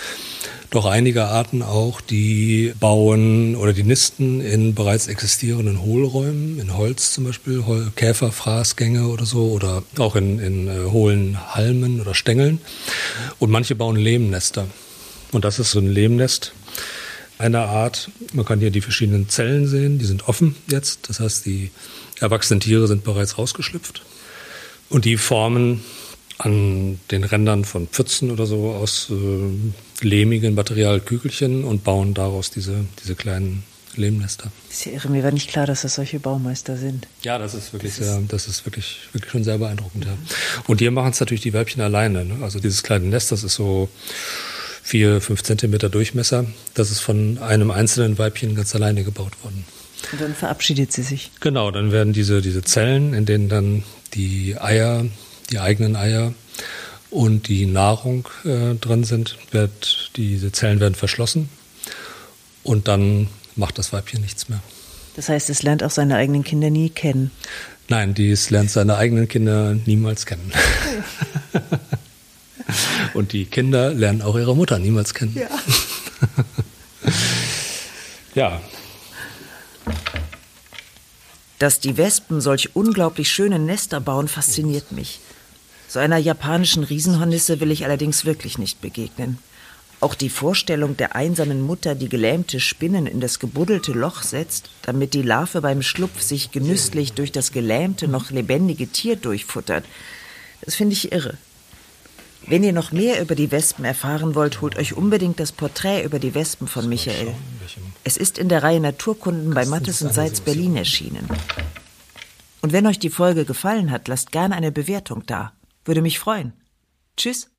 doch einige Arten auch, die bauen oder die nisten in bereits existierenden Hohlräumen, in Holz zum Beispiel, Käferfraßgänge oder so, oder auch in, in äh, hohlen Halmen oder Stängeln. Und manche bauen Lehmnester. Und das ist so ein Lehmnest einer Art. Man kann hier die verschiedenen Zellen sehen, die sind offen jetzt. Das heißt, die erwachsenen Tiere sind bereits rausgeschlüpft. Und die formen an den Rändern von Pfützen oder so aus äh, lehmigen Material Kügelchen und bauen daraus diese, diese kleinen Lehmnester. Das ist ja irre, mir war nicht klar, dass das solche Baumeister sind. Ja, das ist wirklich das sehr, das ist wirklich, wirklich schon sehr beeindruckend. Ja. Und hier machen es natürlich die Weibchen alleine. Ne? Also dieses kleine Nest, das ist so vier, fünf Zentimeter Durchmesser. Das ist von einem einzelnen Weibchen ganz alleine gebaut worden. Und dann verabschiedet sie sich. Genau, dann werden diese, diese Zellen, in denen dann die Eier, die eigenen Eier und die Nahrung äh, drin sind, wird, diese Zellen werden verschlossen und dann macht das Weibchen nichts mehr. Das heißt, es lernt auch seine eigenen Kinder nie kennen. Nein, dies lernt seine eigenen Kinder niemals kennen. und die Kinder lernen auch ihre Mutter niemals kennen. Ja. ja, dass die Wespen solch unglaublich schöne Nester bauen, fasziniert mich. So einer japanischen Riesenhornisse will ich allerdings wirklich nicht begegnen. Auch die Vorstellung der einsamen Mutter, die gelähmte Spinnen in das gebuddelte Loch setzt, damit die Larve beim Schlupf sich genüsslich durch das gelähmte, noch lebendige Tier durchfuttert, das finde ich irre. Wenn ihr noch mehr über die Wespen erfahren wollt, holt euch unbedingt das Porträt über die Wespen von Michael. Es ist in der Reihe Naturkunden bei Mattes und Seitz Berlin erschienen. Und wenn euch die Folge gefallen hat, lasst gerne eine Bewertung da. Würde mich freuen. Tschüss.